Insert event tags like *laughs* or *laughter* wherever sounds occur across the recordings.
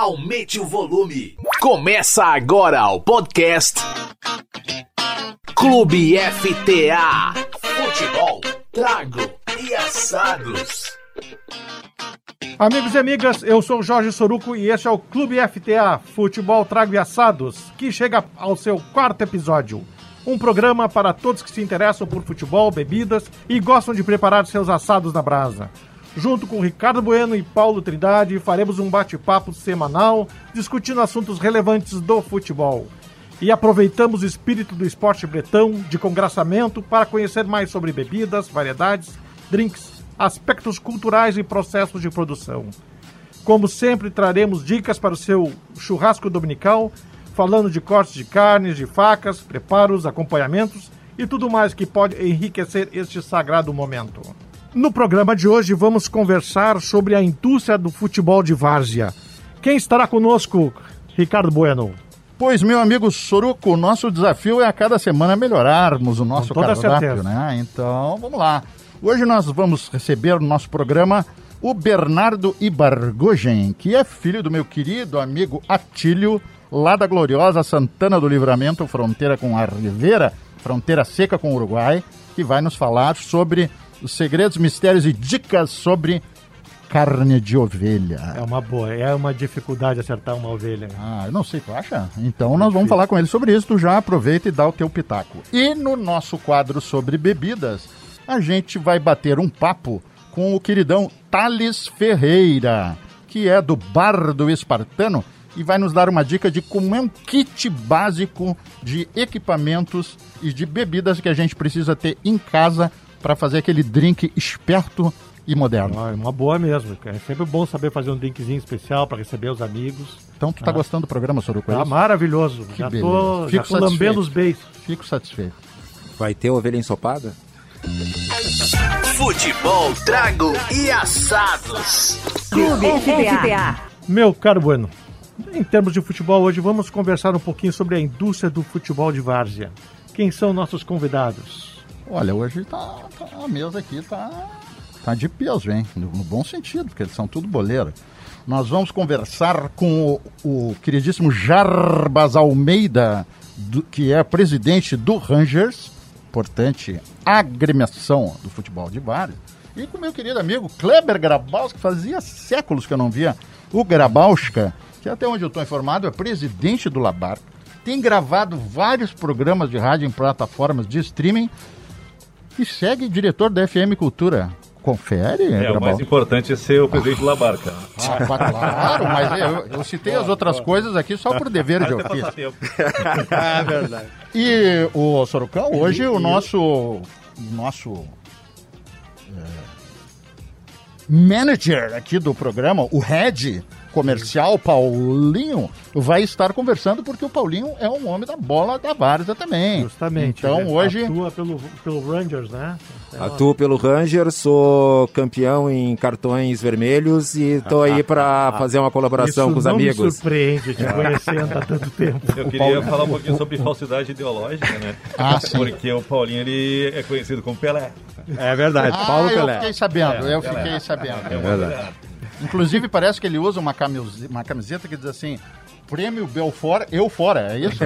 aumente o volume. Começa agora o podcast Clube FTA. Futebol, trago e assados. Amigos e amigas, eu sou Jorge Soruco e este é o Clube FTA Futebol Trago e Assados, que chega ao seu quarto episódio. Um programa para todos que se interessam por futebol, bebidas e gostam de preparar seus assados na brasa. Junto com Ricardo Bueno e Paulo Trindade, faremos um bate-papo semanal discutindo assuntos relevantes do futebol. E aproveitamos o espírito do esporte bretão de congraçamento para conhecer mais sobre bebidas, variedades, drinks, aspectos culturais e processos de produção. Como sempre, traremos dicas para o seu churrasco dominical, falando de cortes de carnes, de facas, preparos, acompanhamentos e tudo mais que pode enriquecer este sagrado momento. No programa de hoje vamos conversar sobre a indústria do futebol de várzea. Quem estará conosco, Ricardo Bueno? Pois, meu amigo Soruco, o nosso desafio é a cada semana melhorarmos o nosso Com toda cardápio, certeza. né? Então, vamos lá. Hoje nós vamos receber no nosso programa o Bernardo Ibargogen, que é filho do meu querido amigo Atílio, lá da gloriosa Santana do Livramento, fronteira com a Rivera, fronteira seca com o Uruguai, que vai nos falar sobre os segredos, mistérios e dicas sobre carne de ovelha. É uma boa, é uma dificuldade acertar uma ovelha. Ah, eu não sei, tu acha? Então nós vamos falar com ele sobre isso, tu já aproveita e dá o teu pitaco. E no nosso quadro sobre bebidas, a gente vai bater um papo com o queridão Thales Ferreira, que é do Bar do Espartano e vai nos dar uma dica de como é um kit básico de equipamentos e de bebidas que a gente precisa ter em casa para fazer aquele drink esperto e moderno. Ah, é uma boa mesmo. É sempre bom saber fazer um drinkzinho especial para receber os amigos. Então tu tá gostando do programa, Soruco? é Tá isso? maravilhoso. Que já beleza. tô, já Fico tô lambendo satisfeito. os beijos. Fico satisfeito. Vai ter ovelha ensopada? Futebol, trago e assados. Clube FTA. Meu caro Bueno, em termos de futebol, hoje vamos conversar um pouquinho sobre a indústria do futebol de várzea. Quem são nossos convidados? Olha, hoje tá, tá- a mesa aqui tá, tá de peso, hein? No, no bom sentido, porque eles são tudo boleiro. Nós vamos conversar com o, o queridíssimo Jarbas Almeida, do- que é presidente do Rangers, importante agremiação do futebol de vários. E com meu querido amigo Kleber Grabowska, que fazia séculos que eu não via o Grabowska, que até onde eu estou informado é presidente do Labar, tem gravado vários programas de rádio em plataformas de streaming e segue diretor da FM Cultura. Confere, É, o mais importante é ser o presidente do Labarca. Ah, claro, mas eu, eu citei as outras coisas aqui só por dever de ofício. *laughs* É verdade. E o Sorocão, hoje o nosso, o nosso é, manager aqui do programa, o head comercial, Paulinho, vai estar conversando porque o Paulinho é um homem da bola da Várzea também. Justamente. Então né? hoje... Atua pelo, pelo Rangers, né? Atuo pelo Ranger, sou campeão em cartões vermelhos e tô aí pra fazer uma colaboração Isso com os não me amigos. surpreende te conhecendo há tanto tempo. Eu queria falar um pouquinho sobre falsidade ideológica, né? Ah, sim. Porque o Paulinho ele é conhecido como Pelé. É verdade, Ah, eu fiquei sabendo, eu Pelé. fiquei sabendo. É verdade. Inclusive, parece que ele usa uma, camis- uma camiseta que diz assim: Prêmio Belfort, eu fora, é isso?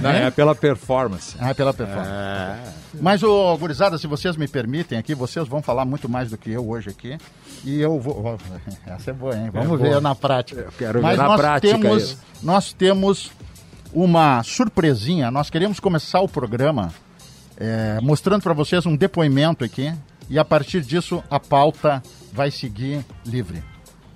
Não, é pela performance. Ah, pela performance. Mas, ô, gurizada, se vocês me permitem aqui, vocês vão falar muito mais do que eu hoje aqui. E eu vou. *laughs* Essa é boa, hein? Vamos ver na prática. quero ver Mas na nós prática Temos, isso. nós temos uma surpresinha. Nós queremos começar o programa é, mostrando para vocês um depoimento aqui. E a partir disso, a pauta vai seguir livre.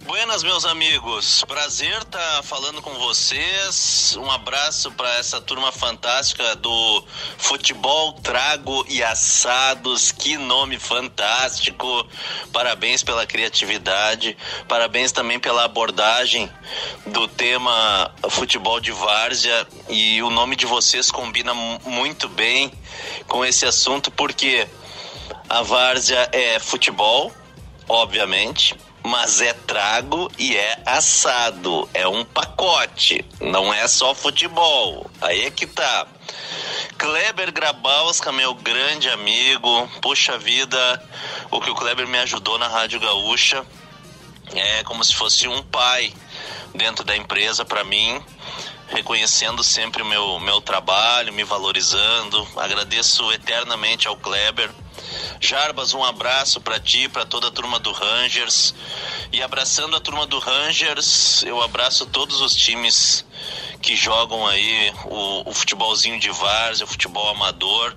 Buenas, meus amigos. Prazer estar falando com vocês. Um abraço para essa turma fantástica do Futebol Trago e Assados. Que nome fantástico. Parabéns pela criatividade. Parabéns também pela abordagem do tema futebol de várzea. E o nome de vocês combina mu- muito bem com esse assunto, porque a várzea é futebol, obviamente, mas é trago e é assado. É um pacote, não é só futebol. Aí é que tá. Kleber Grabowska, meu grande amigo. Puxa vida, o que o Kleber me ajudou na Rádio Gaúcha é como se fosse um pai dentro da empresa para mim, reconhecendo sempre o meu, meu trabalho, me valorizando. Agradeço eternamente ao Kleber. Jarbas, um abraço para ti, para toda a turma do Rangers. E abraçando a turma do Rangers, eu abraço todos os times que jogam aí o, o futebolzinho de várzea, o futebol amador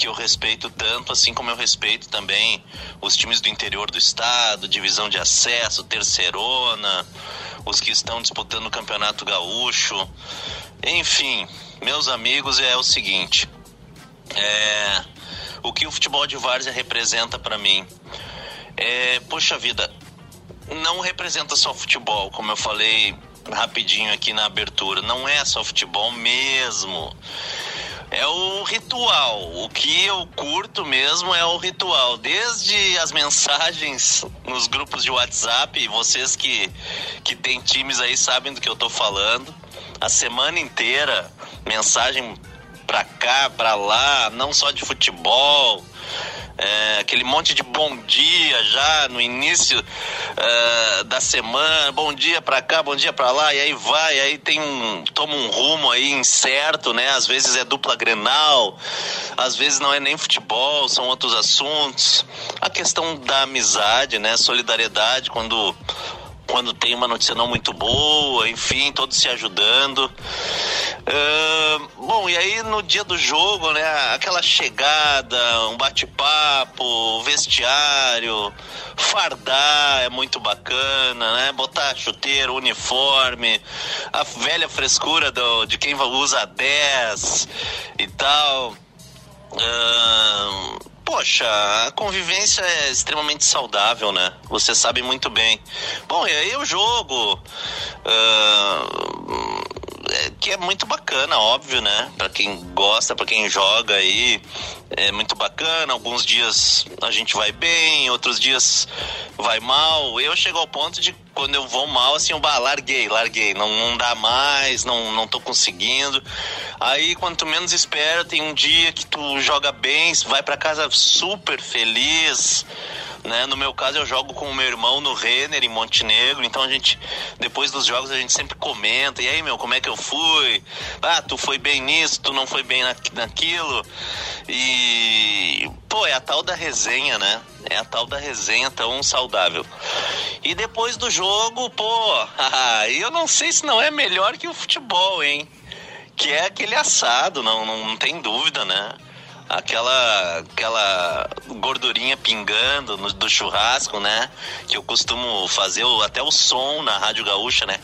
que eu respeito tanto, assim como eu respeito também os times do interior do estado, divisão de acesso, terceirona, os que estão disputando o Campeonato Gaúcho. Enfim, meus amigos, é o seguinte: é, o que o futebol de várzea representa para mim? É, poxa vida, não representa só futebol, como eu falei rapidinho aqui na abertura, não é só futebol mesmo é o ritual. O que eu curto mesmo é o ritual. Desde as mensagens nos grupos de WhatsApp, vocês que, que têm times aí sabem do que eu tô falando. A semana inteira, mensagem pra cá, pra lá, não só de futebol, é, aquele monte de bom dia já no início é, da semana, bom dia para cá, bom dia para lá, e aí vai, aí tem um, toma um rumo aí incerto, né? Às vezes é dupla Grenal, às vezes não é nem futebol, são outros assuntos. A questão da amizade, né? Solidariedade, quando quando tem uma notícia não muito boa, enfim, todos se ajudando. Uh, bom, e aí no dia do jogo, né, aquela chegada, um bate-papo, vestiário, fardar é muito bacana, né? Botar chuteiro, uniforme, a velha frescura do, de quem usa 10 e tal. Uh, poxa, a convivência é extremamente saudável, né? Você sabe muito bem. Bom, e aí o jogo. Uh, que é muito bacana, óbvio, né? Para quem gosta, para quem joga aí, é muito bacana. Alguns dias a gente vai bem, outros dias vai mal. Eu chego ao ponto de quando eu vou mal, assim, eu bah, larguei, larguei, não, não dá mais, não, não tô conseguindo. Aí, quanto menos espera, tem um dia que tu joga bem, vai para casa super feliz né? No meu caso, eu jogo com o meu irmão no Renner, em Montenegro. Então a gente, depois dos jogos, a gente sempre comenta. E aí, meu, como é que eu fui? Ah, tu foi bem nisso, tu não foi bem na, naquilo. E, pô, é a tal da resenha, né? É a tal da resenha tão saudável. E depois do jogo, pô, *laughs* eu não sei se não é melhor que o futebol, hein? Que é aquele assado, não, não, não tem dúvida, né? aquela aquela gordurinha pingando no, do churrasco, né? Que eu costumo fazer o, até o som na Rádio Gaúcha, né?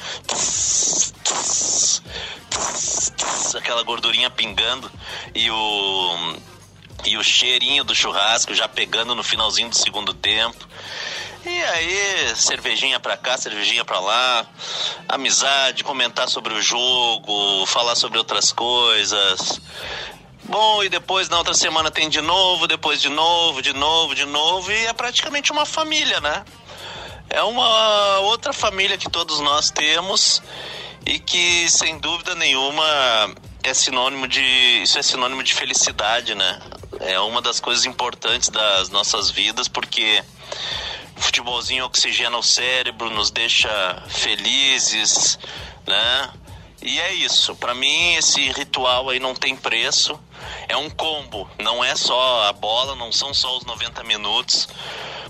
aquela gordurinha pingando e o e o cheirinho do churrasco já pegando no finalzinho do segundo tempo. E aí, cervejinha pra cá, cervejinha pra lá, amizade, comentar sobre o jogo, falar sobre outras coisas. Bom, e depois na outra semana tem de novo, depois de novo, de novo, de novo, e é praticamente uma família, né? É uma outra família que todos nós temos e que sem dúvida nenhuma é sinônimo de isso é sinônimo de felicidade, né? É uma das coisas importantes das nossas vidas porque o futebolzinho oxigena o cérebro, nos deixa felizes, né? E é isso. Para mim, esse ritual aí não tem preço. É um combo. Não é só a bola, não são só os 90 minutos,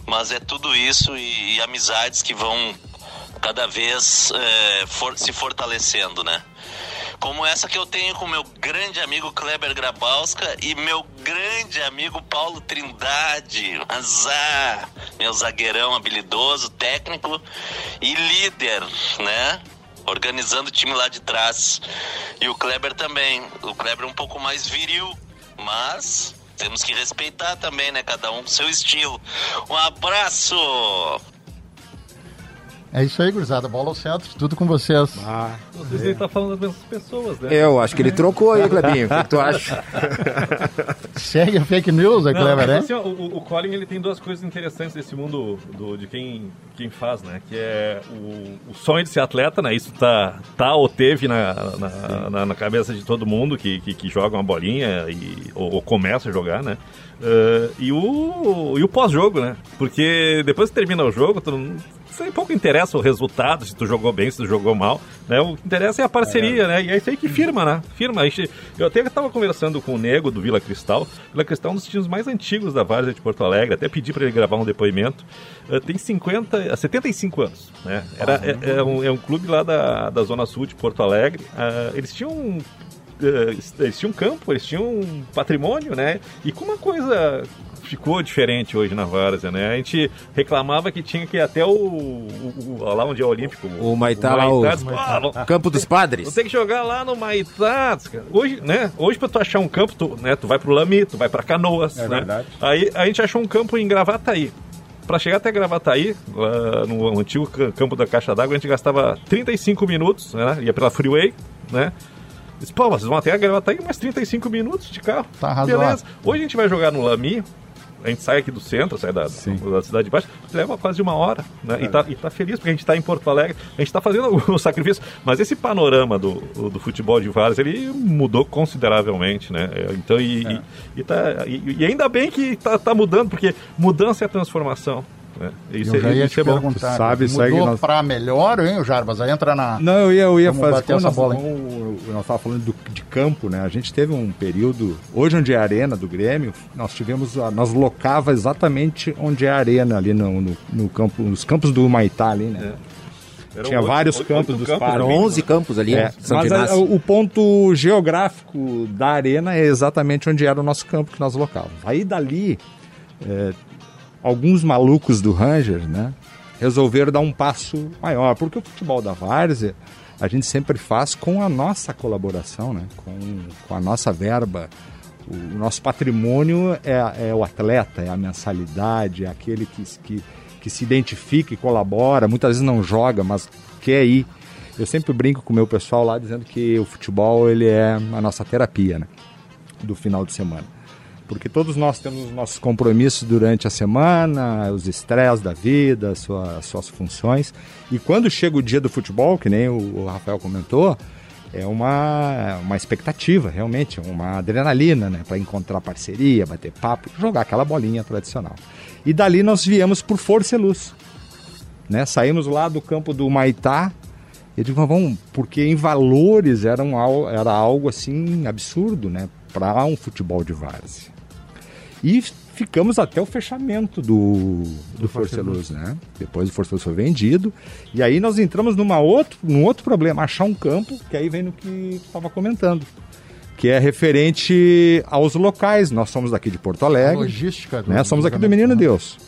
mas é tudo isso e, e amizades que vão cada vez é, for, se fortalecendo, né? Como essa que eu tenho com meu grande amigo Kleber Grabowska e meu grande amigo Paulo Trindade, azar, meu zagueirão habilidoso, técnico e líder, né? organizando o time lá de trás. E o Kleber também. O Kleber é um pouco mais viril, mas temos que respeitar também, né? Cada um com seu estilo. Um abraço! É isso aí, gurizada. Bola ao centro, tudo com vocês. Ah, não sei se ele tá falando das mesmas pessoas, né? Eu acho que ele trocou aí, Clebinho. O que, que tu acha? *laughs* Segue a fake news, é Cleber, né? Assim, ó, o, o Colin ele tem duas coisas interessantes desse mundo do, de quem, quem faz, né? Que é o, o sonho de ser atleta, né? Isso tá, tá ou teve na, na, na, na cabeça de todo mundo que, que, que joga uma bolinha e, ou, ou começa a jogar, né? Uh, e o, e o pós-jogo, né? Porque depois que termina o jogo, tu não, aí pouco interessa o resultado, se tu jogou bem, se tu jogou mal, né? O que interessa é a parceria, né? E é isso aí que firma, né? Firma. Gente, eu até estava conversando com o Nego do Vila Cristal. Vila Cristal é um dos times mais antigos da Várzea de Porto Alegre. Até pedi para ele gravar um depoimento. Uh, tem 50, 75 anos, né? Era, é, é, um, é um clube lá da, da Zona Sul de Porto Alegre. Uh, eles tinham um eles tinham um campo, eles tinham um patrimônio, né? E com uma coisa ficou diferente hoje na Várzea, né? A gente reclamava que tinha que ir até o, o, o lá onde é o Olímpico. O Maitá, lá, o, o Campo dos Padres. Tem que jogar lá no Maitá, Hoje, né? Hoje pra tu achar um campo, tu, né? Tu vai pro Lami, tu vai pra Canoas, é né? Verdade. Aí a gente achou um campo em Gravataí. Para chegar até Gravataí, lá no antigo campo da Caixa d'Água, a gente gastava 35 minutos, né? Ia pela Freeway, né? Disse, pô, vocês vão até Gravataí mais 35 minutos de carro. Tá. Beleza. Hoje a gente vai jogar no Lami, a gente sai aqui do centro, sai da, da cidade de baixo, leva quase uma hora, né? É. E, tá, e tá feliz porque a gente está em Porto Alegre, a gente está fazendo *laughs* o, sacrifício. Mas esse panorama do, do futebol de Vários, ele mudou consideravelmente, né? É, então, e, é. e, e, tá, e, e ainda bem que está tá mudando, porque mudança é transformação. É. Isso, eu já ia te é perguntar, sabe, mudou nós... para melhor, hein, o Jarbas? Aí entra na... Não, eu ia, eu ia fazer essa nós, bola. Nós estávamos falando do, de campo, né? A gente teve um período, hoje onde é a arena do Grêmio, nós tivemos, nós locava exatamente onde é a arena ali no, no, no campo, nos campos do Maitá ali, né? É. Tinha oito, vários oito, campos dos campos, Eram 11 campos ali, é, Mas a, o ponto geográfico da arena é exatamente onde era o nosso campo que nós locávamos. Aí dali, é, alguns malucos do Rangers, né, resolveram dar um passo maior, porque o futebol da várzea a gente sempre faz com a nossa colaboração, né, com, com a nossa verba. O, o nosso patrimônio é, é, o atleta, é a mensalidade, é aquele que, que, que se identifica e colabora, muitas vezes não joga, mas quer ir. Eu sempre brinco com o meu pessoal lá dizendo que o futebol ele é a nossa terapia né, do final de semana porque todos nós temos nossos compromissos durante a semana, os estresses da vida, sua, suas funções. E quando chega o dia do futebol, que nem o, o Rafael comentou, é uma, uma expectativa, realmente, uma adrenalina, né? Para encontrar parceria, bater papo, jogar aquela bolinha tradicional. E dali nós viemos por Força e Luz. Né? Saímos lá do campo do Maitá, e digo, vamos, porque em valores era, um, era algo assim absurdo, né? Para um futebol de várzea. E ficamos até o fechamento do, do, do Luz, né? Depois o Força Luz foi vendido. E aí nós entramos numa outro, num outro problema, achar um campo, que aí vem no que estava comentando. Que é referente aos locais. Nós somos daqui de Porto Alegre. A logística. Do, né? Somos aqui do Menino né? Deus.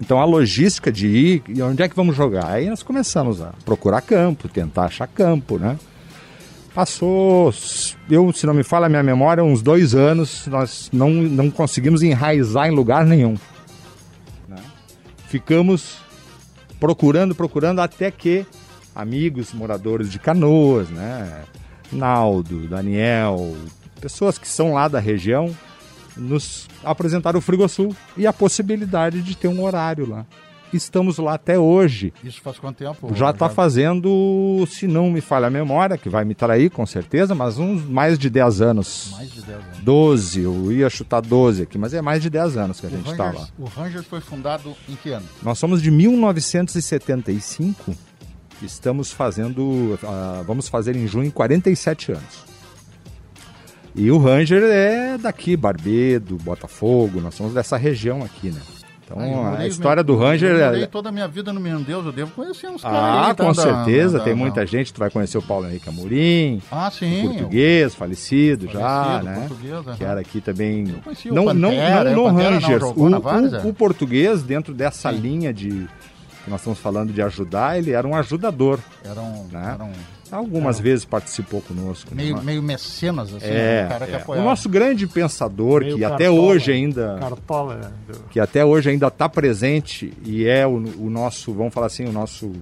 Então a logística de ir, e onde é que vamos jogar? Aí nós começamos a procurar campo, tentar achar campo, né? Passou, eu, se não me fala a minha memória, uns dois anos, nós não, não conseguimos enraizar em lugar nenhum. Né? Ficamos procurando, procurando, até que amigos moradores de Canoas, né? Naldo, Daniel, pessoas que são lá da região, nos apresentaram o Frigosul e a possibilidade de ter um horário lá estamos lá até hoje. Isso faz quanto tempo? Já está fazendo, se não me falha a memória, que vai me trair com certeza, mas uns mais de 10 anos. Mais de 10 anos. 12, eu ia chutar 12 aqui, mas é mais de 10 anos que a o gente está lá. O Rangers foi fundado em que ano? Nós somos de 1975, estamos fazendo, uh, vamos fazer em junho 47 anos. E o Ranger é daqui, Barbedo, Botafogo, nós somos dessa região aqui, né? Então, a história do Ranger. Eu morei toda a minha vida no Meu Deus, eu devo conhecer uns caras. Ah, aí, tá, com certeza, da, tem da, muita gente. Tu vai conhecer o Paulo Henrique Amorim. Ah, sim. português, falecido, falecido já, né? Que era aqui também. Não, Pantera, não, não, no Rangers. Não, o, o, o, português, dentro dessa sim. linha de. que nós estamos falando de ajudar, ele era um ajudador. Era um. Né? Era um Algumas é. vezes participou conosco. Meio, né? meio mecenas, assim, é, né? é. O nosso grande pensador, meio que cartola, até hoje ainda. Cartola, né? Que até hoje ainda está presente e é o, o, nosso, vamos falar assim, o nosso.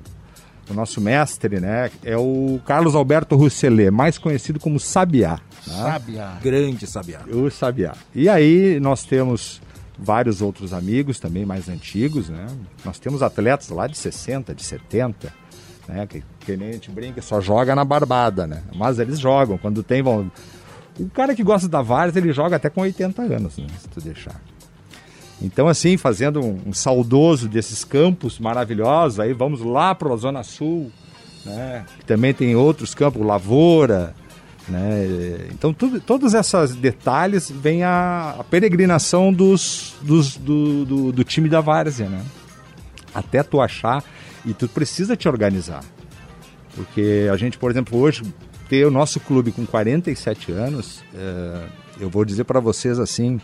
O nosso mestre, né? É o Carlos Alberto Rousselet, mais conhecido como Sabiá. Né? Sabiá. Grande Sabiá. O Sabiá. E aí nós temos vários outros amigos também mais antigos, né? Nós temos atletas lá de 60, de 70 né? Que, que nem a gente brinca, só joga na barbada, né? Mas eles jogam, quando tem vão... O cara que gosta da Vars, ele joga até com 80 anos, né? Se tu deixar. Então, assim, fazendo um, um saudoso desses campos maravilhosos, aí vamos lá para a Zona Sul, né? que também tem outros campos, Lavoura, né? Então, tudo, todos esses detalhes vem a, a peregrinação dos, dos, do, do, do time da Várzea, né? Até tu achar, e tu precisa te organizar. Porque a gente, por exemplo, hoje, ter o nosso clube com 47 anos, é, eu vou dizer para vocês assim,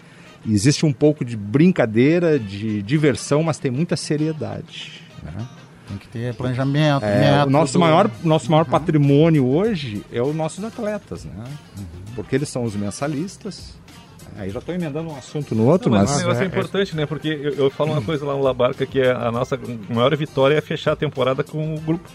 existe um pouco de brincadeira, de diversão, mas tem muita seriedade. Né? Tem que ter planejamento, É, método. o nosso maior, nosso maior patrimônio hoje é os nossos atletas, né? Porque eles são os mensalistas. Aí já estou emendando um assunto no outro, Não, mas mas, esse negócio é, importante, né? Porque eu, eu falo uma coisa lá no Labarca que é a nossa maior vitória é fechar a temporada com o grupo.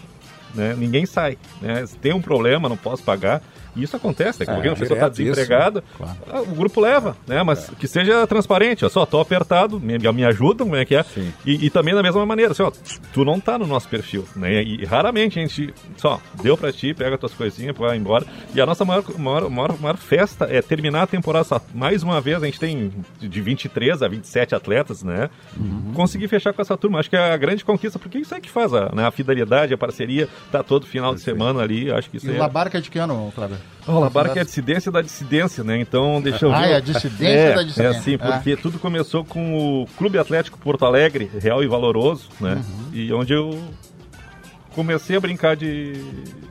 Né? Ninguém sai. Né? Se tem um problema, não posso pagar. E isso acontece, né? Porque É, uma pessoa está isso, desempregada, claro. o grupo leva, né? Mas que seja transparente, ó, só tô apertado, me, me ajudam, como é que é? E, e também da mesma maneira, assim, ó, tu não tá no nosso perfil, né? E, raramente a gente, só, deu pra ti, pega tuas coisinhas, vai embora. E a nossa maior, maior, maior, maior festa é terminar a temporada, só, mais uma vez, a gente tem de 23 a 27 atletas, né? Uhum. Conseguir fechar com essa turma, acho que é a grande conquista, porque isso é que faz a, né, a fidelidade, a parceria, tá todo final de semana ali, acho que isso E é... Labarca é de que ano, Flávio? O Labarca é a dissidência da dissidência, né? Então, deixa eu ver. Ah, é a dissidência é, da dissidência. É assim, porque tudo começou com o Clube Atlético Porto Alegre, real e valoroso, né? Uhum. E onde eu comecei a brincar de,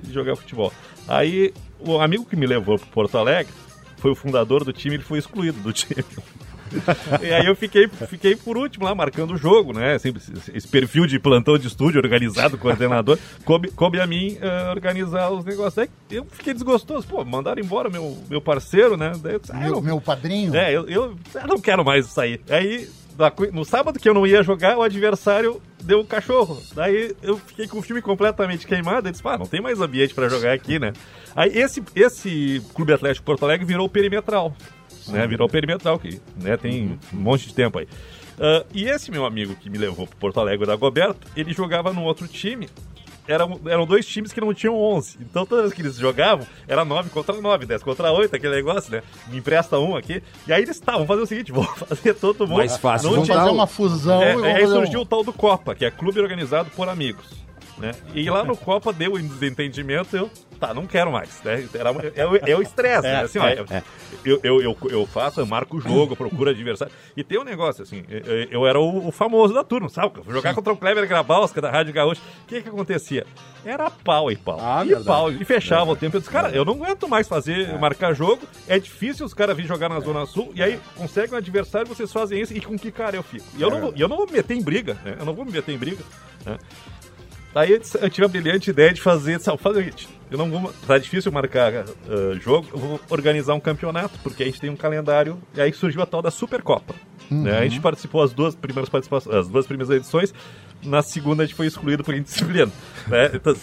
de jogar futebol. Aí, o amigo que me levou para Porto Alegre foi o fundador do time, ele foi excluído do time. *laughs* e aí eu fiquei, fiquei por último lá, marcando o jogo, né? Sempre esse- perfil de plantão de estúdio organizado, coordenador. *laughs* Coube, coube a mim eh, organizar os negócios. Aí eu fiquei desgostoso. Pô, mandaram embora meu, meu parceiro, né? Daí eu disse, ah, Meu, eu- meu padrinho? é, eu, eu, eu não quero mais sair. Aí, no sábado que eu não ia jogar, o adversário deu um cachorro. Daí eu fiquei com o filme completamente queimado. Eu disse, pá, não tem mais ambiente pra jogar aqui, né? Aí esse, esse Clube Atlético Porto Alegre virou o perimetral. Né? Virou o perimetral, que né, tem um monte de tempo aí. Ah, e esse meu amigo que me levou pro Porto Alegre da Goberto, ele jogava num outro time. Eram, eram dois times que não tinham 11. Então, todas as que eles jogavam, era 9 contra 9, 10 contra 8, aquele negócio, né? Me empresta um aqui. E aí eles estavam, vamos fazer o seguinte, *laughs* vamos fazer todo mundo. Mais fácil Não Vamos fazer uma fusão. é, e aí fazer um- surgiu o tal do Copa, que é clube organizado por amigos. Né? E lá no Copa deu um desentendimento, eu, tá, não quero mais. Né? Era, é, o- é o estresse, né? Assim, ó, eu, eu, eu, eu faço, eu marco o jogo, procuro adversário. E tem um negócio, assim, eu, eu era o, o famoso da turma, sabe? Eu fui jogar contra o Kleber Grabowska da Rádio Gaúcha. O que que acontecia? Era pau e pau. Ah, e verdade. pau. E fechava o tempo. Eu disse, cara, eu não aguento mais fazer, marcar jogo. É difícil os caras virem jogar na Zona Sul. E aí conseguem um adversário, vocês fazem isso. E com que cara eu fico? E eu, não, vou, e eu não vou me meter em briga, né? Eu não vou me meter em briga. Né? Aí eu tive a brilhante ideia de fazer, sabe, seguinte, eu não vou, tá difícil marcar ah, jogo, eu vou organizar um campeonato, porque a gente tem um calendário, e aí surgiu a tal da Supercopa. Né? A gente participou as duas primeiras participações, as duas primeiras edições, na segunda a gente foi excluído por indisciplina. *laughs* né? Então,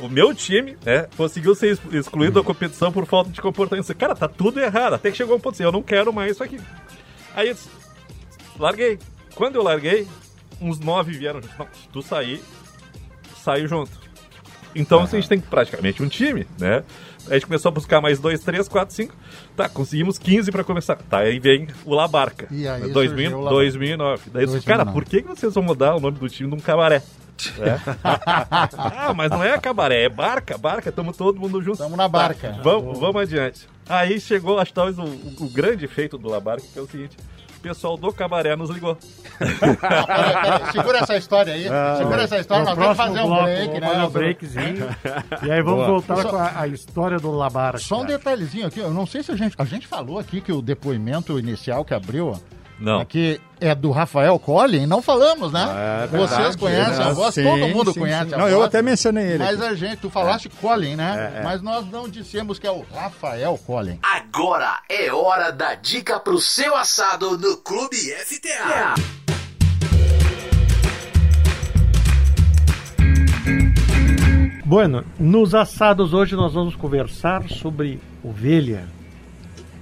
o meu time né, conseguiu ser ex- excluído da competição por falta de comportamento. Cara, tá tudo errado. Até que chegou um ponto assim, eu não quero mais isso aqui. Aí eu disse, larguei. Quando eu larguei, uns nove vieram. Não, se tu sair, saiu junto. Então assim, a gente tem praticamente um time, né? A gente começou a buscar mais dois, três, quatro, cinco. Tá, conseguimos 15 pra começar. Tá, aí vem o Labarca. E aí 2000, surgiu o Labarca. 2009. Daí eu disse, cara, 2009. por que vocês vão mudar o nome do time de um cabaré? É. *laughs* ah, mas não é cabaré, é barca, barca, estamos todo mundo junto. Tamo na barca. Tá, vamos, vamos adiante. Aí chegou, acho que talvez o, o- grande efeito do Labarca, que é o seguinte: pessoal do cabaré nos ligou. Peraí, peraí, Segura essa história aí. Segura essa história. Nós vamos fazer um bloco, break, vamos né? fazer um breakzinho. *laughs* e aí vamos voltar Só- com a, a história do Labarca. Só um detalhezinho aqui, eu não sei se a gente. A gente falou aqui que o depoimento inicial que abriu Não. aqui é do Rafael Collin, não falamos, né? É Vocês verdade, conhecem a voz, Sim, todo mundo sim, conhece sim. a Não, voz. eu até mencionei ele Mas a gente, tu falaste Collin, né? Mas nós não dissemos que é o Rafael Collin. Agora é hora da dica pro seu assado no Clube FTA. Bueno, nos assados hoje nós vamos conversar sobre ovelha.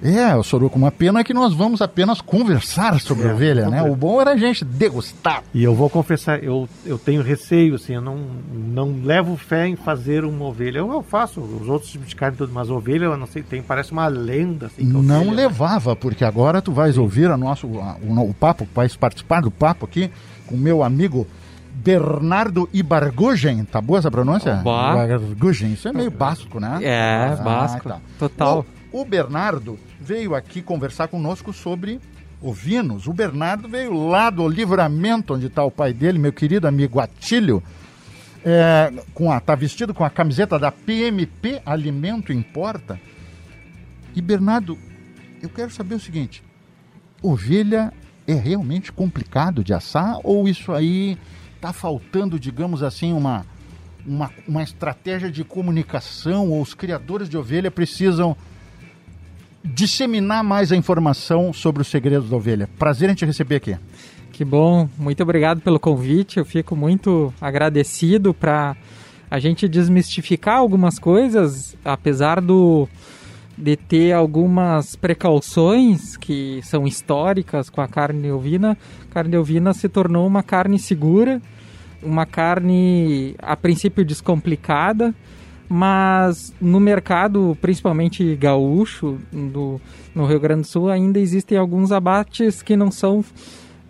É, o Soruco, uma pena que nós vamos apenas conversar sobre É, ovelha, né? O bom era a gente degustar. E eu vou confessar, eu, eu tenho receio, assim, eu não, não levo fé em fazer uma ovelha. Eu, eu faço os outros tipos de carne tudo, mas ovelha, eu não sei, tem, parece uma lenda, assim. que Não ovelha- levava, porque agora tu vais ouvir a nosso, a- o, o papo, vais participar do papo aqui com o meu amigo Bernardo Ibargugen. Tá boa essa pronúncia? Boa. Ibargugen, isso é meio básico, né? É, Ah, básico. tá. Total. O, o Bernardo veio aqui conversar conosco sobre ovinos. O Bernardo veio lá do livramento, onde está o pai dele, meu querido amigo Atílio. É, com a, tá vestido com a camiseta da PMP Alimento Importa. E Bernardo, eu quero saber o seguinte: ovelha é realmente complicado de assar ou isso aí tá faltando, digamos assim, uma, uma, uma estratégia de comunicação ou os criadores de ovelha precisam disseminar mais a informação sobre os segredos da ovelha? Prazer em te receber aqui. Que bom, muito obrigado pelo convite. Eu fico muito agradecido para a gente desmistificar algumas coisas, apesar do de ter algumas precauções que são históricas com a carne ovina. A carne ovina se tornou uma carne segura, uma carne a princípio descomplicada, mas no mercado, principalmente gaúcho, do, no Rio Grande do Sul, ainda existem alguns abates que não são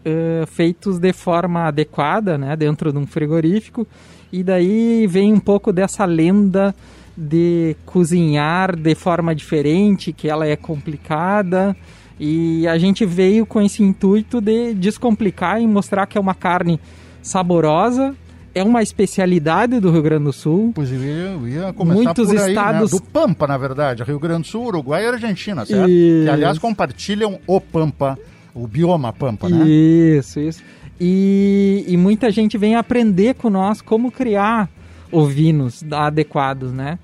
eh, feitos de forma adequada, né, dentro de um frigorífico, e daí vem um pouco dessa lenda de cozinhar de forma diferente, que ela é complicada, e a gente veio com esse intuito de descomplicar e mostrar que é uma carne saborosa, é uma especialidade do Rio Grande do Sul. Eu ia, ia começar Muitos por aí, estados- né? do Pampa, na verdade, Rio Grande do Sul, Uruguai e Argentina, certo? Isso. Que, aliás, compartilham o Pampa, o bioma Pampa, né? Isso, isso. E, e muita gente vem aprender com nós como criar ovinos adequados, né?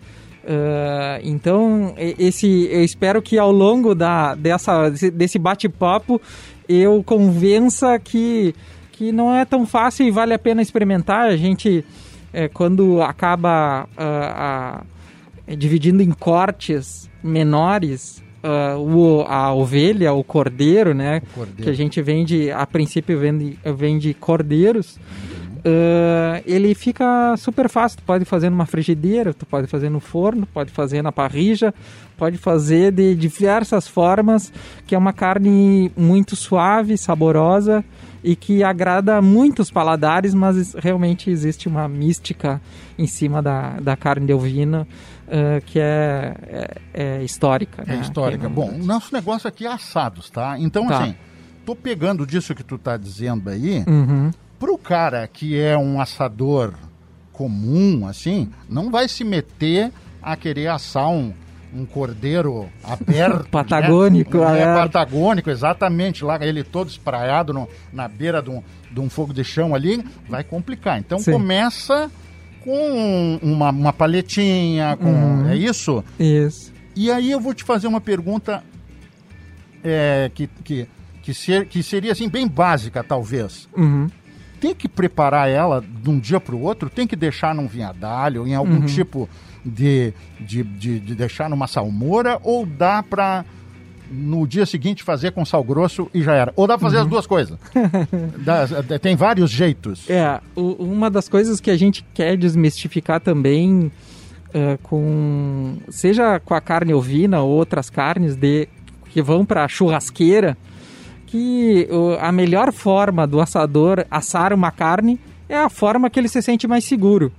Ah, então, esse, eu espero que ao longo da, dessa, desse bate-papo eu convença que, que não é tão fácil e vale a pena experimentar. A gente, eh, quando acaba ah, dividindo em cortes menores, ah, o, a ovelha, o cordeiro, né? cordeiro. Que a gente vende, a princípio vende, vende cordeiros. Ah, ele fica super fácil. Tu pode fazer numa frigideira, tu pode fazer no forno, pode fazer na parrilla, pode fazer de diversas formas, que é uma carne muito suave, saborosa e que agrada muitos paladares, mas realmente existe uma mística em cima da, da carne de ovina ah, que é, é, é histórica. É né? histórica. Bom, o nosso negócio aqui é assados, tá? Então, Tá. assim, tô pegando disso que tu tá dizendo aí, Uhum. Pro cara que é um assador comum, assim, não vai se meter a querer assar um, um cordeiro aberto. *laughs* Patagônico, né? É, patagônico, exatamente. Lá ele todo espraiado no- na beira de um, de um fogo de chão ali, vai complicar. Então Sim. começa com uma, uma paletinha, com. Uhum. É isso? Isso. E aí eu vou te fazer uma pergunta é, que, que, que, ser, que seria assim bem básica, talvez. Uhum. Tem que preparar ela de um dia para o outro? Tem que deixar num vinhadalho, em algum Uhum. tipo de, de, de, de deixar numa salmoura? Ou dá para no dia seguinte fazer com sal grosso e já era? Ou dá para fazer Uhum. as duas coisas? *laughs* Dá- tem vários jeitos. É, o- uma das coisas que a gente quer desmistificar também é, com seja com a carne ovina ou outras carnes de que vão para churrasqueira, que a melhor forma do assador assar uma carne é a forma que ele se sente mais seguro,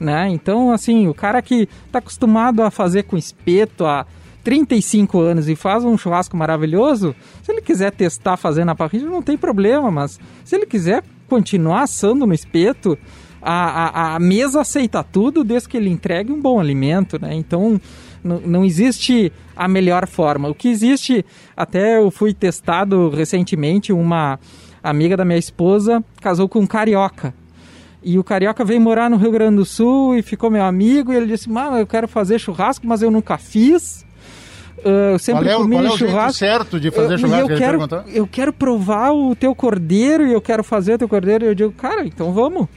né? Então, assim, o cara que está acostumado a fazer com espeto há 35 anos e faz um churrasco maravilhoso, se ele quiser testar fazendo na parrilla, não tem problema, mas se ele quiser continuar assando no espeto, a, a, a mesa aceita tudo desde que ele entregue um bom alimento, né? Então, não, não existe a melhor forma. O que existe, até eu fui testado recentemente, uma amiga da minha esposa casou com um carioca. E o carioca veio morar no Rio Grande do Sul e ficou meu amigo. E ele disse: Mano, eu quero fazer churrasco, mas eu nunca fiz. Ah, eu sempre Qual é, comi qual é o churrasco. certo de fazer Eu- churrasco? Eu quero, eu quero provar o teu cordeiro e eu quero fazer o teu cordeiro. E eu digo, cara, então vamos.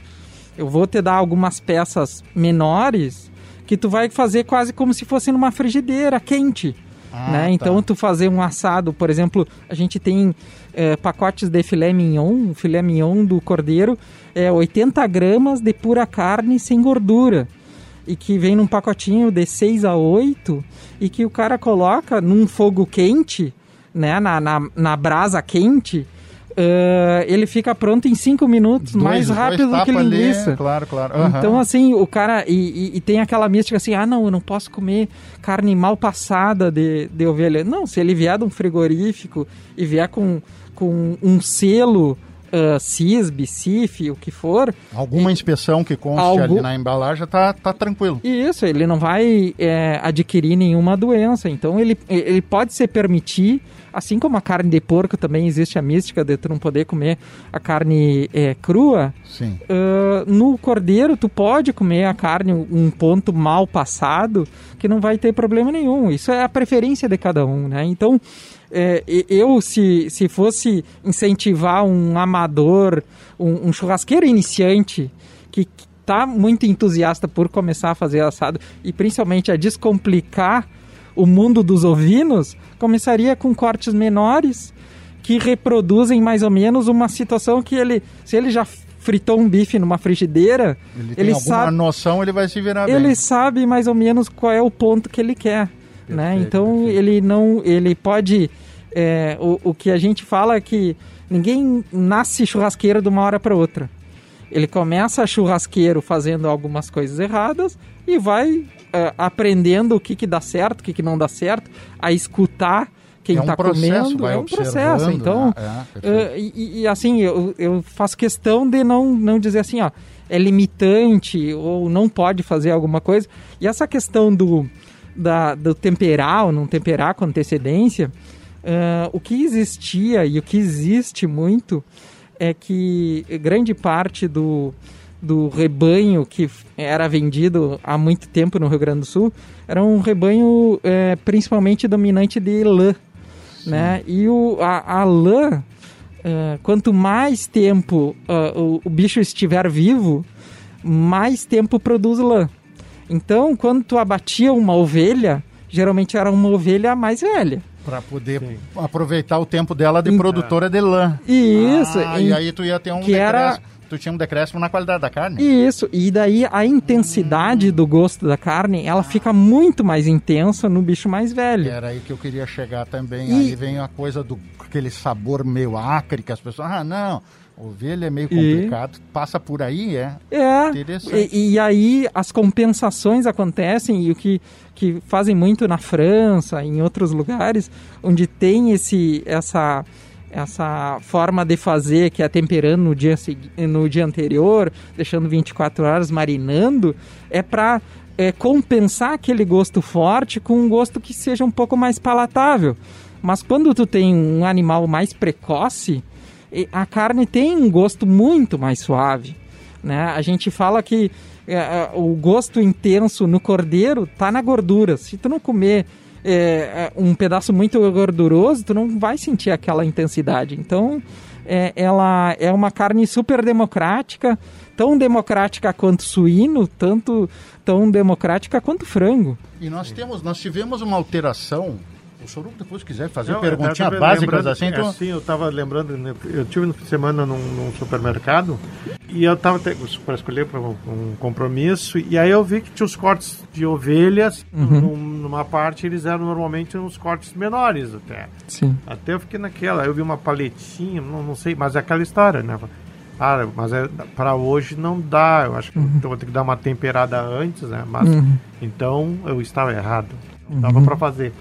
Eu vou te dar algumas peças menores que tu vai fazer quase como se fosse numa frigideira quente. Ah, né? tá. Então tu fazer um assado, por exemplo, a gente tem eh, pacotes de filé mignon, filé mignon do cordeiro é 80 gramas de pura carne sem gordura e que vem num pacotinho de 6 a 8 e que o cara coloca num fogo quente, né, na, na, na brasa quente, eh, ele fica pronto em 5 minutos, Dois- mais rápido do que tapa ali, linguiça. claro, claro. Aham. Então, assim, o cara. E, e- e tem aquela mística assim: ah, não, eu não posso comer carne mal passada de, de ovelha. Não, se ele vier de um frigorífico e vier com, com um selo uh, CISB, CIF, o que for, Alguma inspeção que conste Algo- ali na embalagem tá, tá tranquilo. e isso, ele não vai é, adquirir nenhuma doença. Então, ele, ele pode se permitir, assim como a carne de porco também existe a mística de tu não poder comer a carne é, crua. Sim. ah, no cordeiro, tu pode comer a carne um ponto mal passado, que não vai ter problema nenhum. Isso é a preferência de cada um, né? Então, é, eu, se, se fosse incentivar um amador, um, um churrasqueiro iniciante, que está muito entusiasta por começar a fazer assado, e principalmente a descomplicar o mundo dos ovinos, começaria com cortes menores, que reproduzem mais ou menos uma situação que ele, se ele já fritou um bife numa frigideira, Ele tem ele alguma sabe, noção, ele vai se virar ele bem. sabe mais ou menos qual é o ponto que ele quer, né? Perfeito, Então perfeito. ele não, ele pode, é, o, o que a gente fala é que ninguém nasce churrasqueiro de uma hora para outra. Ele começa churrasqueiro fazendo algumas coisas erradas e vai é, aprendendo o que, que dá certo, o que, que não dá certo, a escutar quem É um está processo, comendo. É um processo. Então, né? É, perfeito. é, e, e, assim, eu, eu faço questão de não, não dizer assim, ó, é limitante ou não pode fazer alguma coisa. E essa questão do, da, do temperar ou não temperar com antecedência, é, o que existia e o que existe muito é que grande parte do, do rebanho que era vendido há muito tempo no Rio Grande do Sul era um rebanho é, principalmente dominante de lã. Né? E o, a, a lã, é, quanto mais tempo ah, o, o bicho estiver vivo, mais tempo produz lã. Então, quando tu abatia uma ovelha, geralmente era uma ovelha mais velha. Para poder aproveitar o tempo dela de produtora de lã. Isso, Ah, em- e aí tu ia ter um que era- decréscimo. Tu tinha um decréscimo na qualidade da carne. Isso, e daí a intensidade do gosto da carne, ela fica muito mais intensa no bicho mais velho. Era aí que eu queria chegar também. E- Aí vem a coisa do aquele sabor meio acre que as pessoas. Ah, não, ovelha é meio E- complicado. Passa por aí, é. É, Interessante. e, e aí as compensações acontecem e o que, que fazem muito na França, em outros lugares, onde tem esse, essa, essa forma de fazer que é temperando no dia, no dia anterior, deixando 24 horas marinando, é para compensar aquele gosto forte com um gosto que seja um pouco mais palatável. Mas quando tu tem um animal mais precoce, a carne tem um gosto muito mais suave. Né? A gente fala que é, é, o gosto intenso no cordeiro tá na gordura. Se tu não comer é, é, um pedaço muito gorduroso, tu não vai sentir aquela intensidade. Então, é, ela é uma carne super democrática, tão democrática quanto suíno, tanto tão democrática quanto frango. E nós temos, nós tivemos uma alteração. O Soruco depois quiser fazer Não, tava básicas assim, é, sim, eu tava lembrando, né, eu tive no fim de semana num, num supermercado e eu tava para escolher para um, um compromisso e aí eu vi que tinha os cortes de ovelhas, Uhum. num- numa parte eles eram normalmente uns cortes menores até. Sim. Até eu fiquei naquela, eu vi uma paletinha, não, não sei, mas é aquela história, né? Ah, mas é, para hoje não dá, eu acho que eu vou ter que dar uma temperada antes, né? Mas, Uhum. então eu estava errado, dava para fazer.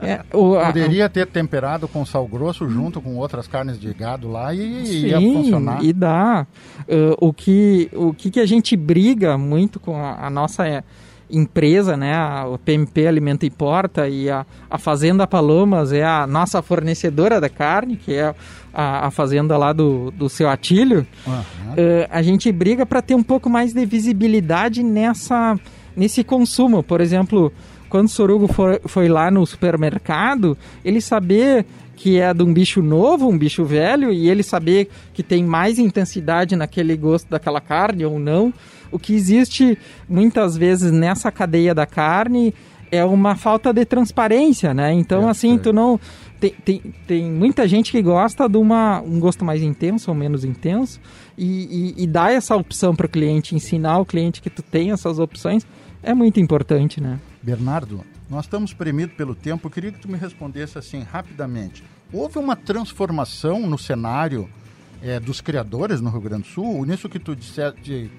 É, o, a- Poderia ter temperado com sal grosso junto com outras carnes de gado lá e ia Sim, funcionar. e dá. Uh, o que, o que, que a gente briga muito com a, a nossa é, empresa, né, a o PMP Alimento e Porta e a, a Fazenda Palomas é a nossa fornecedora da carne, que é a, a fazenda lá do, do seu Atílio. Aham. Uh, a gente briga para ter um pouco mais de visibilidade nessa, nesse consumo. Por exemplo, quando o Sorugo foi, foi lá no supermercado, ele saber que é de um bicho novo, um bicho velho, e ele saber que tem mais intensidade naquele gosto daquela carne ou não. O que existe muitas vezes nessa cadeia da carne é uma falta de transparência, né? Então, É, assim, é. tu não. Tem, tem, tem muita gente que gosta de uma, um gosto mais intenso ou menos intenso e, e, e dá essa opção para o cliente, ensinar o cliente que tu tem essas opções é muito importante, né? Bernardo, nós estamos premidos pelo tempo. Eu queria que tu me respondesse assim rapidamente. Houve uma transformação no cenário eh, dos criadores no Rio Grande do Sul? Nisso que tu, disse,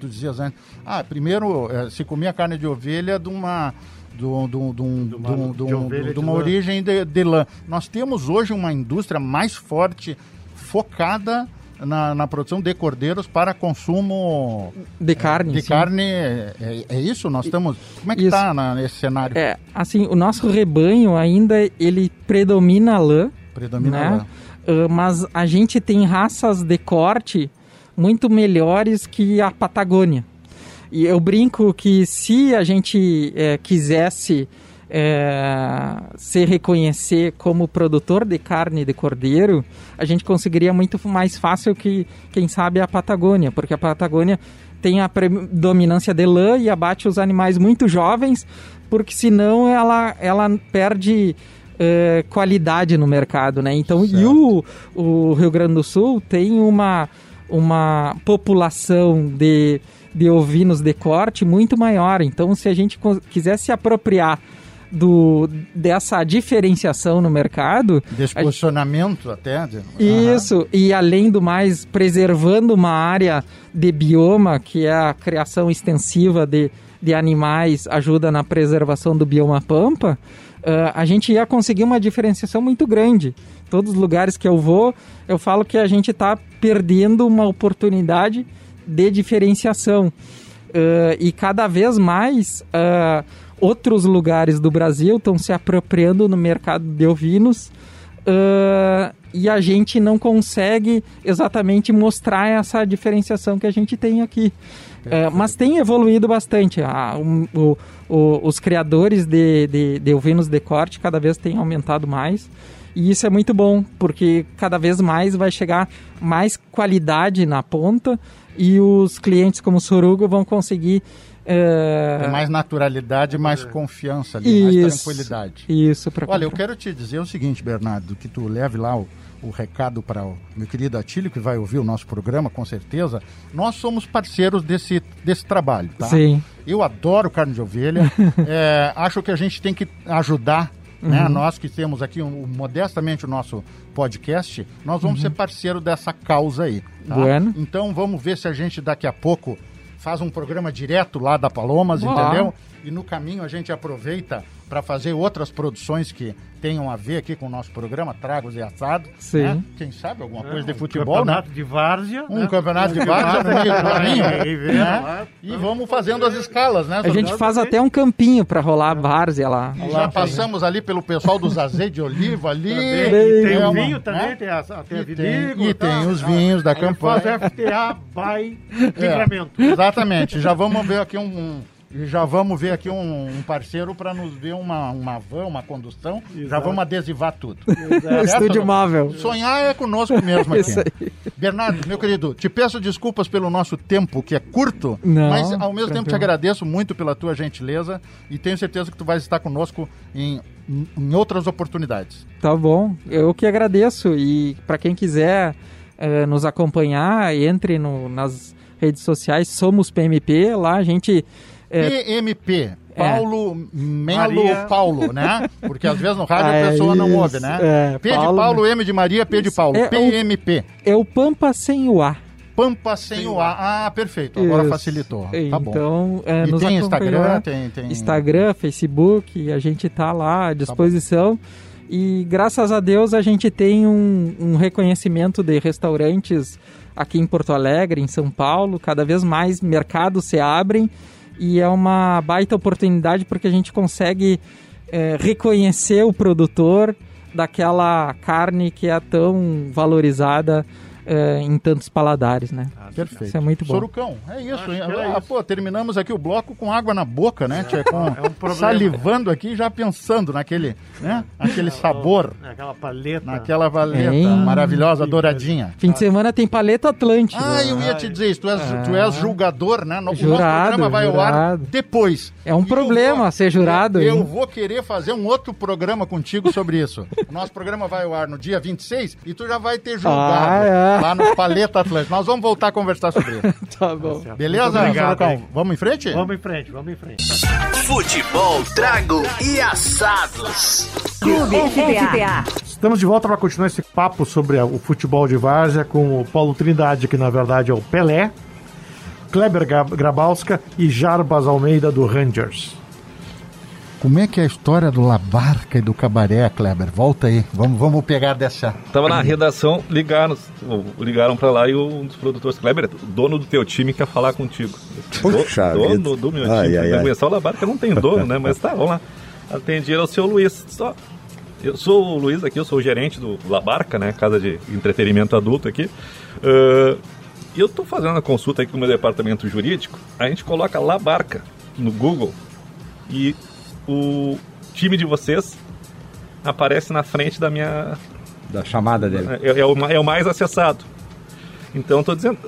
tu dizias antes. Ah, primeiro eh, se comia carne de ovelha de uma do, do, do, uma- de de um- ovelha uma origem de, de lã. Nós temos hoje uma indústria mais forte, focada na, na produção de cordeiros para consumo De carne. de sim. carne. É, é- é isso? Nós estamos. Como é que está nesse cenário? É, assim, o nosso rebanho ainda ele predomina a lã, Predomina né? lá. Ah, mas a gente tem raças de corte muito melhores que a Patagônia. E eu brinco que se a gente eh, quisesse eh, se reconhecer como produtor de carne de cordeiro, a gente conseguiria muito mais fácil que, quem sabe, a Patagônia, porque a Patagônia tem a predominância de lã e abate os animais muito jovens, porque senão ela, ela perde eh, qualidade no mercado, né? Então, e o, o Rio Grande do Sul tem uma, uma população de, de ovinos de corte muito maior. Então, se a gente quiser se apropriar do, dessa diferenciação no mercado, Desse a- posicionamento até. de- isso, e além do mais, preservando uma área de bioma, que é a criação extensiva de, de animais, ajuda na preservação do bioma pampa, ah, a gente ia conseguir uma diferenciação muito grande. Todos os lugares que eu vou, eu falo que a gente está perdendo uma oportunidade de diferenciação. Ah, e cada vez mais ah, outros lugares do Brasil estão se apropriando no mercado de ovinos ah, e a gente não consegue exatamente mostrar essa diferenciação que a gente tem aqui. Ah, mas tem evoluído bastante. Ah, um- o- o- os criadores de, de, de ovinos de corte cada vez têm aumentado mais. E isso é muito bom, porque cada vez mais vai chegar mais qualidade na ponta e os clientes como o Sorugo vão conseguir. Eh, Tem mais naturalidade, mais confiança ali, mais isso, tranquilidade. Isso, pra Olha, eu comprar. quero te dizer o seguinte, Bernardo, que tu leve lá o, o recado para o meu querido Atílio, que vai ouvir o nosso programa, com certeza. Nós somos parceiros desse, desse trabalho, tá? Sim. Eu adoro carne de ovelha. *laughs* É, acho que a gente tem que ajudar, né? Uhum. Nós que temos aqui um- modestamente o nosso podcast, nós Uhum. vamos ser parceiro dessa causa aí. tá? Bueno. Então vamos ver se a gente daqui a pouco faz um programa direto lá da Palomas, Boa. entendeu? E no caminho a gente aproveita para fazer outras produções que tenham a ver aqui com o nosso programa, Tragos e Assado. Sim. né? Quem sabe alguma coisa de um futebol, né? campeonato de várzea. Um né? campeonato de Um várzea no meio do caminho, Aí vem né? E vamos fazendo as escalas, né? A gente faz até um campinho para rolar a várzea lá. E já passamos ali pelo pessoal dos azeites de oliva ali. E tem É o uma- vinho também, né? tem a, tem a E Vidigo. tem, e tem os vinhos da Aí Faz campanha. FTA by *laughs* É, Livramento. exatamente. Já vamos ver aqui um, um- já vamos ver aqui um, um parceiro para nos ver uma, uma van, uma condução. Já Exato. vamos adesivar tudo. Estúdio móvel. Sonhar é conosco mesmo aqui. Isso aí. Bernardo, meu querido, te peço desculpas pelo nosso tempo, que é curto, Não, mas ao mesmo tempo te agradeço muito pela tua gentileza e tenho certeza que tu vais estar conosco em, em outras oportunidades. Tá bom. Eu que agradeço. E para quem quiser eh, nos acompanhar, entre no- nas redes sociais, somos PMP. Lá a gente. PMP, Paulo Melo Maria. Paulo, né? Porque às vezes no *laughs* rádio É a pessoa não isso, ouve, né? é, P de Paulo- Paulo, M de Maria, P de Paulo. É o- PMP. é o Pampa sem o A. Pampa sem o A. Ah, perfeito. Agora Isso. facilitou. Tá bom. Então, eh, E nos tem. Instagram, tem, tem... Instagram, Facebook, a gente tá lá à disposição. e graças a Deus a gente tem um, um reconhecimento de restaurantes aqui em Porto Alegre, em São Paulo. Cada vez mais mercados se abrem e é uma baita oportunidade porque a gente consegue eh, reconhecer o produtor daquela carne que é tão valorizada eh, em tantos paladares, né? Perfeito. Isso é muito bom. Sorucão, é isso. hein? Ah, isso. pô, terminamos aqui o bloco com água na boca, né? Tia? Com, *laughs* É um problema. salivando aqui, já pensando naquele, né? Aquele sabor, Aquela paleta. naquela valeta Hein? maravilhosa, douradinha. Fim de semana tem paleta Atlântica. Ah, eu ia te dizer isso, tu és, tu és julgador, né? No, o nosso Jurado, programa vai ao ar jurado. depois. É um E problema ser jurado, Eu, eu vou querer fazer um outro programa contigo sobre isso. O nosso programa vai ao ar no dia 26 e tu já vai ter julgado Ah, é. Lá no Paleta Atlântico. Nós vamos voltar a conversar sobre isso. *laughs* Tá bom. Beleza, Muito obrigado? Vamos em frente? Vamos em frente, vamos em frente. Futebol, trago e assados. Clube FTA. Estamos de volta para continuar esse papo sobre o futebol de várzea com o Paulo Trindade, que na verdade é o Pelé, Kleber Grabowska e Jarbas Almeida do Rangers. Como é que é a história do Labarca e do Cabaré, Kleber? Volta aí. Vamos, vamos pegar dessa. Tava na redação, ligaram, ligaram pra lá e um dos produtores, Kleber, dono do teu time quer falar contigo. Puxa Do- dono do meu Ai, time. ai, ai. começar o Labarca não tem dono, né? Mas tá, vamos lá. Atendi era o seu Luiz. Só. Eu sou o Luiz aqui, eu sou o gerente do Labarca, né? Casa de entretenimento adulto aqui. E eu tô fazendo a consulta aqui com o meu departamento jurídico. A gente coloca Labarca no Google e o time de vocês aparece na frente da minha Da chamada dele. é, é o, ma- é o mais acessado. Então, estou dizendo,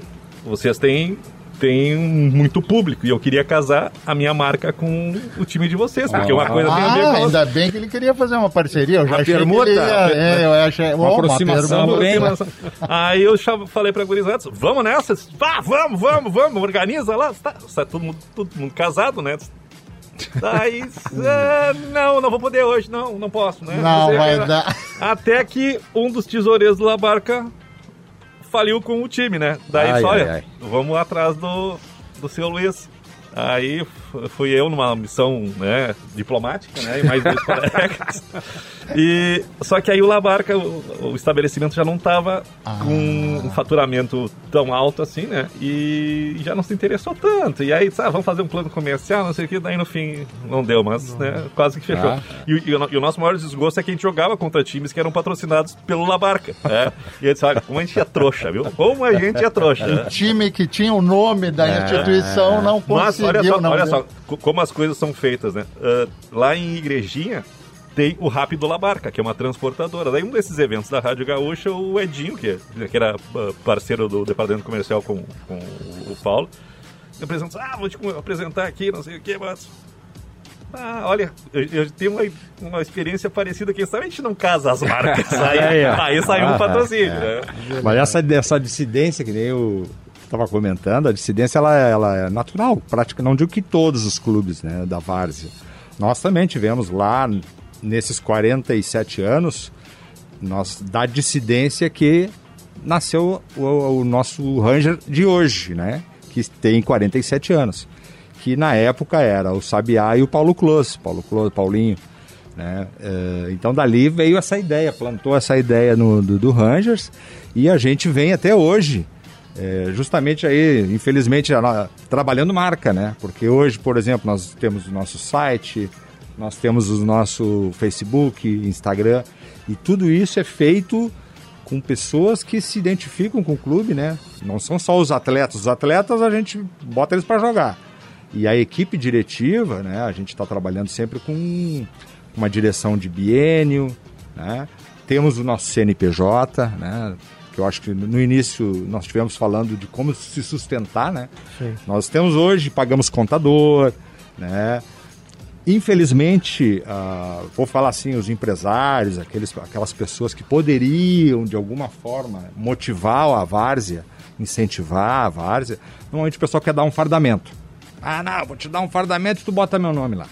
vocês têm, têm muito público e eu queria casar a minha marca com o time de vocês, porque uma coisa tem a ver Ah, com a outra. ainda bem que ele queria fazer uma parceria. Eu já Uma achei permuta. que ele ia, é, eu achei, Uma aproximação permuta. bem- Aí eu falei pra gurizada, vamos nessa? Vá, vamos, vamos, vamos, organiza lá. Tá, tá todo, mundo, todo mundo casado, né? Aí, ah, não, não vou poder hoje, não, não posso, né? Não sei, vai né? dar. Até que um dos tesoureiros da barca faliu com o time, né? Daí Ai, só, ai, olha, ai. vamos atrás do, do seu Luiz. Aí fui eu numa missão né, diplomática, né? E mais dois *laughs* colegas. E, só que aí o Labarca, o, o estabelecimento já não estava com um faturamento tão alto assim, né? E já não se interessou tanto. E aí, sabe, vamos fazer um plano comercial, não sei o que, daí no fim não deu, mas né, quase que fechou. Ah. E, o- e o, e o nosso maior desgosto é que a gente jogava contra times que eram patrocinados pelo Labarca. Né? E eu disse, olha, como a gente é trouxa, viu? Como a gente é trouxa. né? Time que tinha o nome da instituição não Mas olha conseguiu. só, não olha só co- como as coisas são feitas, né? Ah, lá em Igrejinha tem o Rápido Labarca, que é uma transportadora. Daí um desses eventos da Rádio Gaúcha, o Edinho, que, que era ah, parceiro do departamento comercial com, com o Paulo, apresentou, ah, vou te apresentar aqui, não sei o que, mas... Ah, olha, eu, eu tenho uma, uma experiência parecida, quem sabe a gente não casa as marcas. *laughs* Aí, Aí, ó. aí saiu um Ah, patrocínio, é. né? Mas essa, essa dissidência, que nem eu estava comentando, a dissidência ela, ela é natural, prática, não digo que todos os clubes né, da Várzea. Nós também tivemos lá, nesses 47 anos, nós, da dissidência que nasceu o, o nosso Ranger de hoje, né? Que tem 47 anos. Que na época era o Sabiá e o Paulo Close, Paulo Close, Paulinho. Né? Eh, então dali veio essa ideia, plantou essa ideia no, do, do Rangers e a gente vem até hoje, eh, justamente aí, infelizmente, trabalhando marca, né? Porque hoje, por exemplo, nós temos o nosso site, nós temos o nosso Facebook, Instagram e tudo isso é feito com pessoas que se identificam com o clube, né? Não são só os atletas, os atletas a gente bota eles para jogar. E a equipe diretiva, né? A gente está trabalhando sempre com uma direção de biênio, né? Temos o nosso CNPJ, né? Que eu acho que no início nós estivemos falando de como se sustentar, né? Sim. Nós temos hoje, pagamos contador, né? Infelizmente, ah, vou falar assim, os empresários, aqueles, aquelas pessoas que poderiam, de alguma forma, motivar a várzea, incentivar a várzea, normalmente o pessoal quer dar um fardamento. Ah, não, vou te dar um fardamento e tu bota meu nome lá.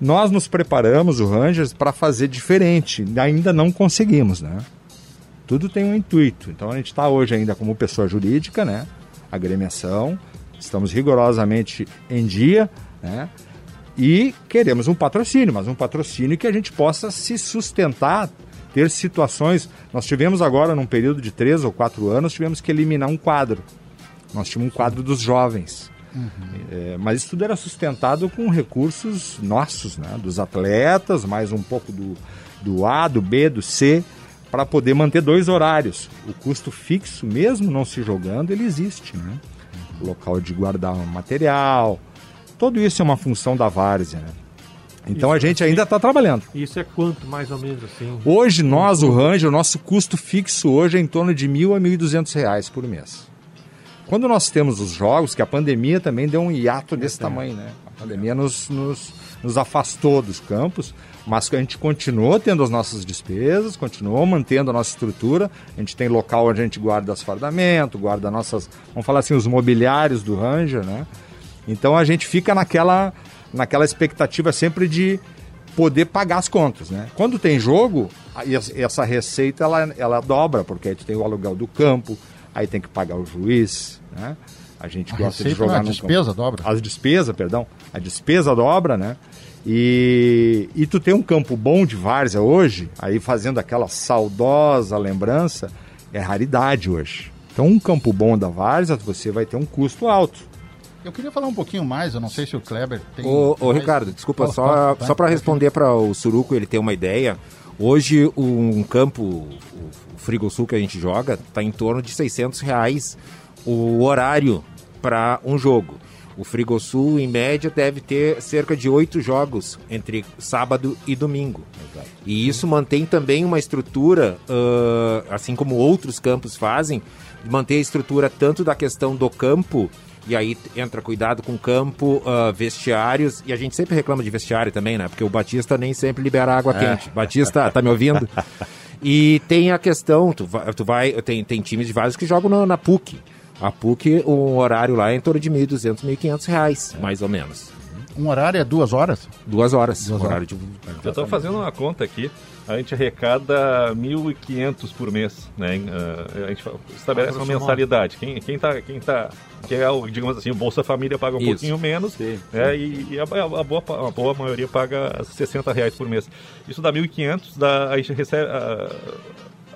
Nós nos preparamos, o Rangers, para fazer diferente. Ainda não conseguimos, né? Tudo tem um intuito. Então a gente está hoje ainda como pessoa jurídica, né? Agremiação. Estamos rigorosamente em dia, né? E queremos um patrocínio, mas um patrocínio que a gente possa se sustentar, ter situações. Nós tivemos agora, num período de três ou quatro anos, tivemos que eliminar um quadro. Nós tínhamos um quadro dos jovens. É, mas isso tudo era sustentado com recursos nossos, né? dos atletas, mais um pouco do, do A, do B, do C, para poder manter dois horários. O custo fixo, mesmo não se jogando, ele existe, né? Local de guardar material, tudo isso é uma função da várzea, né? Então Isso a gente é- ainda está trabalhando. Isso é quanto, mais ou menos, assim? Hoje, nós, o Ranger, o nosso custo fixo hoje é em torno de mil a mil e duzentos reais por mês. Quando nós temos os jogos, que a pandemia também deu um hiato desse tamanho, né? A pandemia nos, nos, nos afastou dos campos, mas a gente continuou tendo as nossas despesas, continuou mantendo a nossa estrutura. A gente tem local onde a gente guarda as fardamento, guarda nossas, vamos falar assim, os mobiliários do Ranger, né? Então a gente fica naquela, naquela expectativa sempre de poder pagar as contas, né? Quando tem jogo, essa receita ela, ela dobra, porque aí tu tem o aluguel do campo, aí tem que pagar o juiz, né? A gente A gosta de receita jogar não, a no despesa campo. dobra. As despesas, perdão, a despesa dobra, né? E, e tu tem um campo bom de várzea hoje, aí fazendo aquela saudosa lembrança, é raridade hoje. Então um campo bom da várzea, você vai ter um custo alto. Eu queria falar um pouquinho mais, eu não sei se o Kleber tem. Ô, ô mais- Ricardo, desculpa, Fala, só, só para responder para o Suruco ele ter uma ideia. Hoje, um campo, o Frigo Sul que a gente joga, está em torno de 600 reais o horário para um jogo. O Frigo Sul, em média, deve ter cerca de oito jogos entre sábado e domingo. E isso mantém também uma estrutura, ãh, assim como outros campos fazem, manter a estrutura tanto da questão do campo, e aí entra cuidado com campo, ãh, vestiários, e a gente sempre reclama de vestiário também, né? Porque o Batista nem sempre libera água quente. Batista, tá me ouvindo? *laughs* E tem a questão, tu vai, tu vai tem, tem times de vários que jogam na, na PUC. A PUC, o horário lá é em torno de 1.200, 1.500 reais, mais ou menos. Um horário é duas horas? Duas horas. Duas horário de... Eu estou fazendo uma conta aqui. A gente arrecada 1.500 por mês, né? ah, a gente estabelece uma mensalidade. Quem, quem tá, quem tá, que é o, digamos assim, o Bolsa Família paga um Isso. pouquinho menos, né? E, e a, a boa, a boa maioria paga 60 reais por mês. Isso dá 1.500, dá, a gente recebe, ah,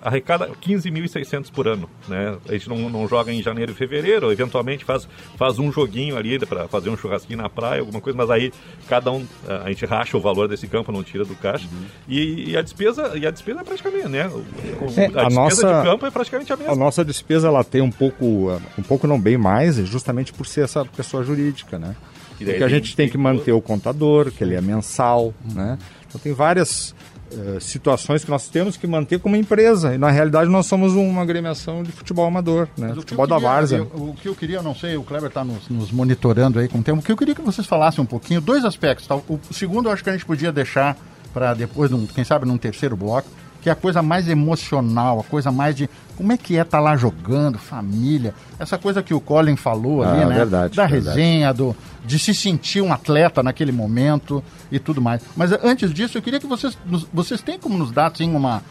arrecada 15.600 por ano, né? A gente não, não joga em janeiro e fevereiro, eventualmente faz, faz um joguinho ali para fazer um churrasquinho na praia, alguma coisa, mas aí cada um, a gente racha o valor desse campo, não tira do caixa. E, e a despesa, e a despesa é praticamente, né? O- o- É, a, a despesa nossa- de campo é praticamente a mesma. A nossa despesa ela tem um pouco, um pouco não bem mais, justamente por ser essa pessoa jurídica, né? Porque a gente tem que manter o contador, que ele é mensal, né? Então tem várias uh, situações que nós temos que manter como empresa. E na realidade nós somos uma agremiação de futebol amador, né? Mas Futebol da várzea. eu- o que eu queria, não sei, o Kleber está nos, nos monitorando aí com o tempo. O que eu queria que vocês falassem um pouquinho, dois aspectos. Tá? O, o segundo eu acho que a gente podia deixar para depois, num- quem sabe, num terceiro bloco, que é a coisa mais emocional, a coisa mais de como é que é estar lá jogando, família, essa coisa que o Colin falou ali, Ah, né? verdade, da verdade. resenha, do, de se sentir um atleta naquele momento e tudo mais. Mas antes disso, eu queria que vocês, vocês têm como nos dar assim, uma,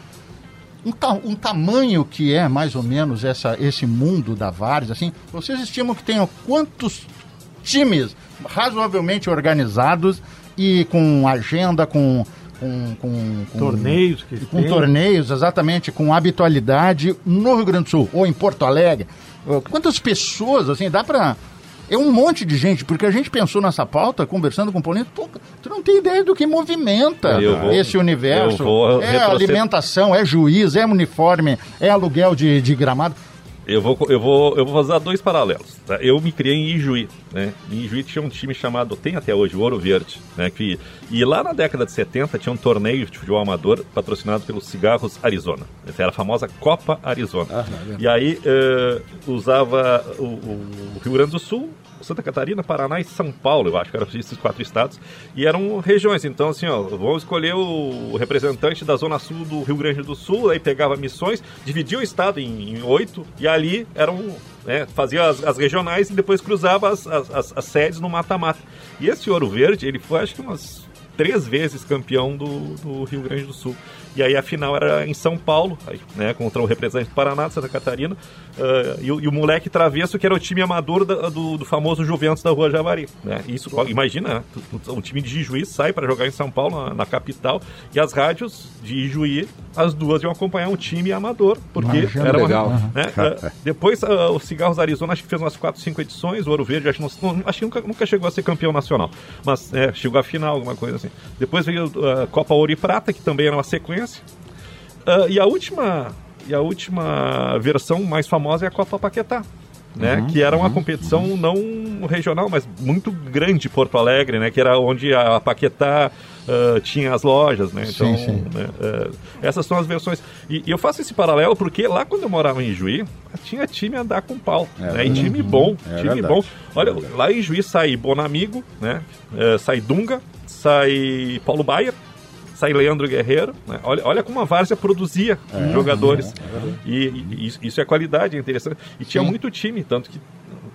um, ta- um tamanho que é mais ou menos essa, esse mundo da Várzea, assim, vocês estimam que tenham quantos times razoavelmente organizados e com agenda, com, com, com- com- Torneios que com tem. torneios, exatamente, com habitualidade no Rio Grande do Sul ou em Porto Alegre. Quantas pessoas, assim, dá pra. É um monte de gente, porque a gente pensou nessa pauta, conversando com o Paulinho, pô, tu não tem ideia do que movimenta vou- esse universo. é retroceder- alimentação, é juiz, é uniforme, é aluguel de, de gramado. Eu vou, eu vou, eu vou fazer dois paralelos. tá? Eu me criei em Ijuí, né? Em Ijuí tinha um time chamado, tem até hoje, o Ouro Verde, né? Que, e lá na década de 70 tinha um torneio de futebol amador patrocinado pelos Cigarros Arizona. Essa era a famosa Copa Arizona. e aí eh, usava o, o Rio Grande do Sul, Santa Catarina, Paraná e São Paulo, eu acho que eram esses quatro estados, e eram regiões. Então, assim, ó, vamos escolher o representante da Zona Sul do Rio Grande do Sul, aí pegava missões, dividia o estado em, em oito, e ali eram. Né, fazia as, as regionais e depois cruzava as, as, as- sedes no mata-mata. E esse Ouro Verde, ele foi acho que umas três vezes campeão do, do Rio Grande do Sul. E aí a final era em São Paulo, aí, né, contra o representante do Paraná, de Santa Catarina, ah, e, o- e o moleque travesso que era o time amador da- do, do famoso Juventus da Rua Javari. Né? Isso, imagina, né, um time de Ijuí sai para jogar em São Paulo, na, na capital, e as rádios de Ijuí, as duas iam acompanhar um time amador, porque Imagina, era uma, legal. né, ah, depois ah, o Cigarros Arizona acho que fez umas 4, 5 edições, o Ouro Verde acho, que não- acho que nunca, nunca chegou a ser campeão nacional, mas é, chegou à final, alguma coisa assim. Depois veio a Copa Ouro e Prata, que também era uma sequência. Ah, e a última e a última versão mais famosa é a Copa Paquetá. Né, Uhum, que era uma competição não regional, mas muito grande Porto Alegre, né, que era onde a Paquetá ah, tinha as lojas, né, então Sim, sim. né, ah, essas são as versões. E, e eu faço esse paralelo porque lá quando eu morava em Juí, tinha time a andar com pau, né, e time bom, É time verdade. bom. Olha, lá em Juí sai Bonamigo, né, eh, sai Dunga, sai Paulo Baia, sai Leandro Guerreiro. né? Olha, olha como a Várzea produzia jogadores. e, e isso- isso é qualidade, é interessante. E tinha Sim. muito time, tanto que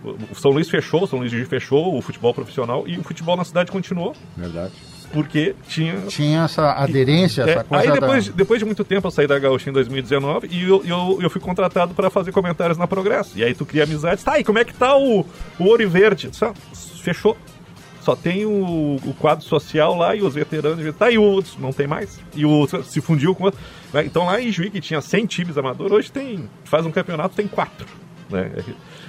o São Luís fechou, o São Luís de fechou o futebol profissional e o futebol na cidade continuou, Verdade. porque tinha Tinha essa aderência, é, essa coisa aí depois, da... depois de muito tempo eu saí da Gaúcha em 2019 e eu, eu, eu fui contratado para fazer comentários na Progresso. E aí tu cria amizades. Tá, e como é que tá o, o Ouro Verde? Só, fechou. Só tem o, o quadro social lá e os veteranos. Tá, e o outro? Não tem mais. E o outro se fundiu com outro. Né? Então lá em Juí, que tinha 100 times amadores, hoje tem, faz um campeonato, tem quatro. Né?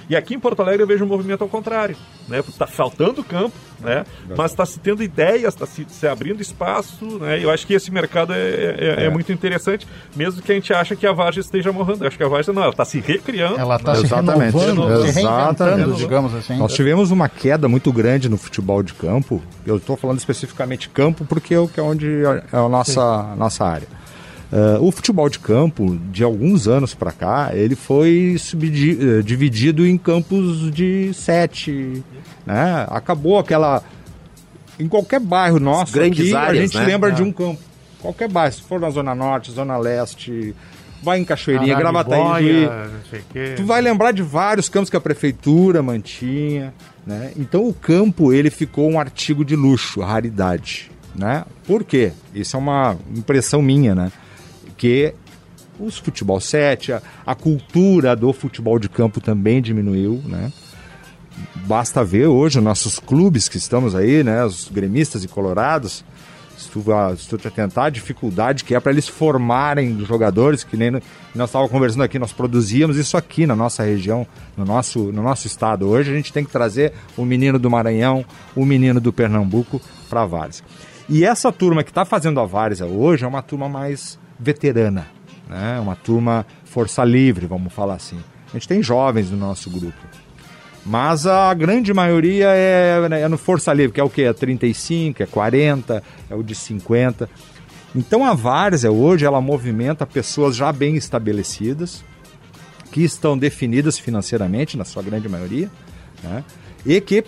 E aqui em Porto Alegre eu vejo um movimento ao contrário. Né? Está faltando campo, né? mas está se tendo ideias, está se, se abrindo espaço. Né? Eu acho que esse mercado é, é- é muito interessante, mesmo que a gente acha que a Vargas esteja morrendo. Eu acho que a Vargas não, ela está se recriando. Ela está se Exatamente. renovando, se reinventando, Exatamente. digamos assim. Nós tivemos uma queda muito grande no futebol de campo. Eu estou falando especificamente campo porque é o que é onde é a nossa, nossa área. Eh, o futebol de campo, de alguns anos para cá, ele foi eh, dividido em campos de sete. Né? Acabou aquela. Em qualquer bairro nosso, grandes aqui, áreas, a gente né? lembra É. de um campo. Qualquer bairro, se for na Zona Norte, Zona Leste, vai em Cachoeirinha, Gravataí. Tu vai lembrar de vários campos que a prefeitura mantinha, né? Então o campo ele ficou um artigo de luxo, raridade, né? Por quê? Isso é uma impressão minha, né? Que os futebol 7, a, a cultura do futebol de campo também diminuiu, né? Basta ver hoje os nossos clubes que estamos aí, né? Os gremistas e colorados, se tu, se tu te atentar a dificuldade que é para eles formarem jogadores, que nem nós estávamos conversando aqui, nós produzíamos isso aqui na nossa região, no nosso, no nosso estado. Hoje a gente tem que trazer o menino do Maranhão, o menino do Pernambuco para a Várzea. E essa turma que está fazendo a Várzea hoje é uma turma mais veterana, né? uma turma força livre, vamos falar assim. A gente tem jovens no nosso grupo. Mas a grande maioria é, é no Força Livre, que é o que? É 35, é 40, é o de 50. Então a Várzea hoje ela movimenta pessoas já bem estabelecidas, que estão definidas financeiramente, na sua grande maioria, né? e que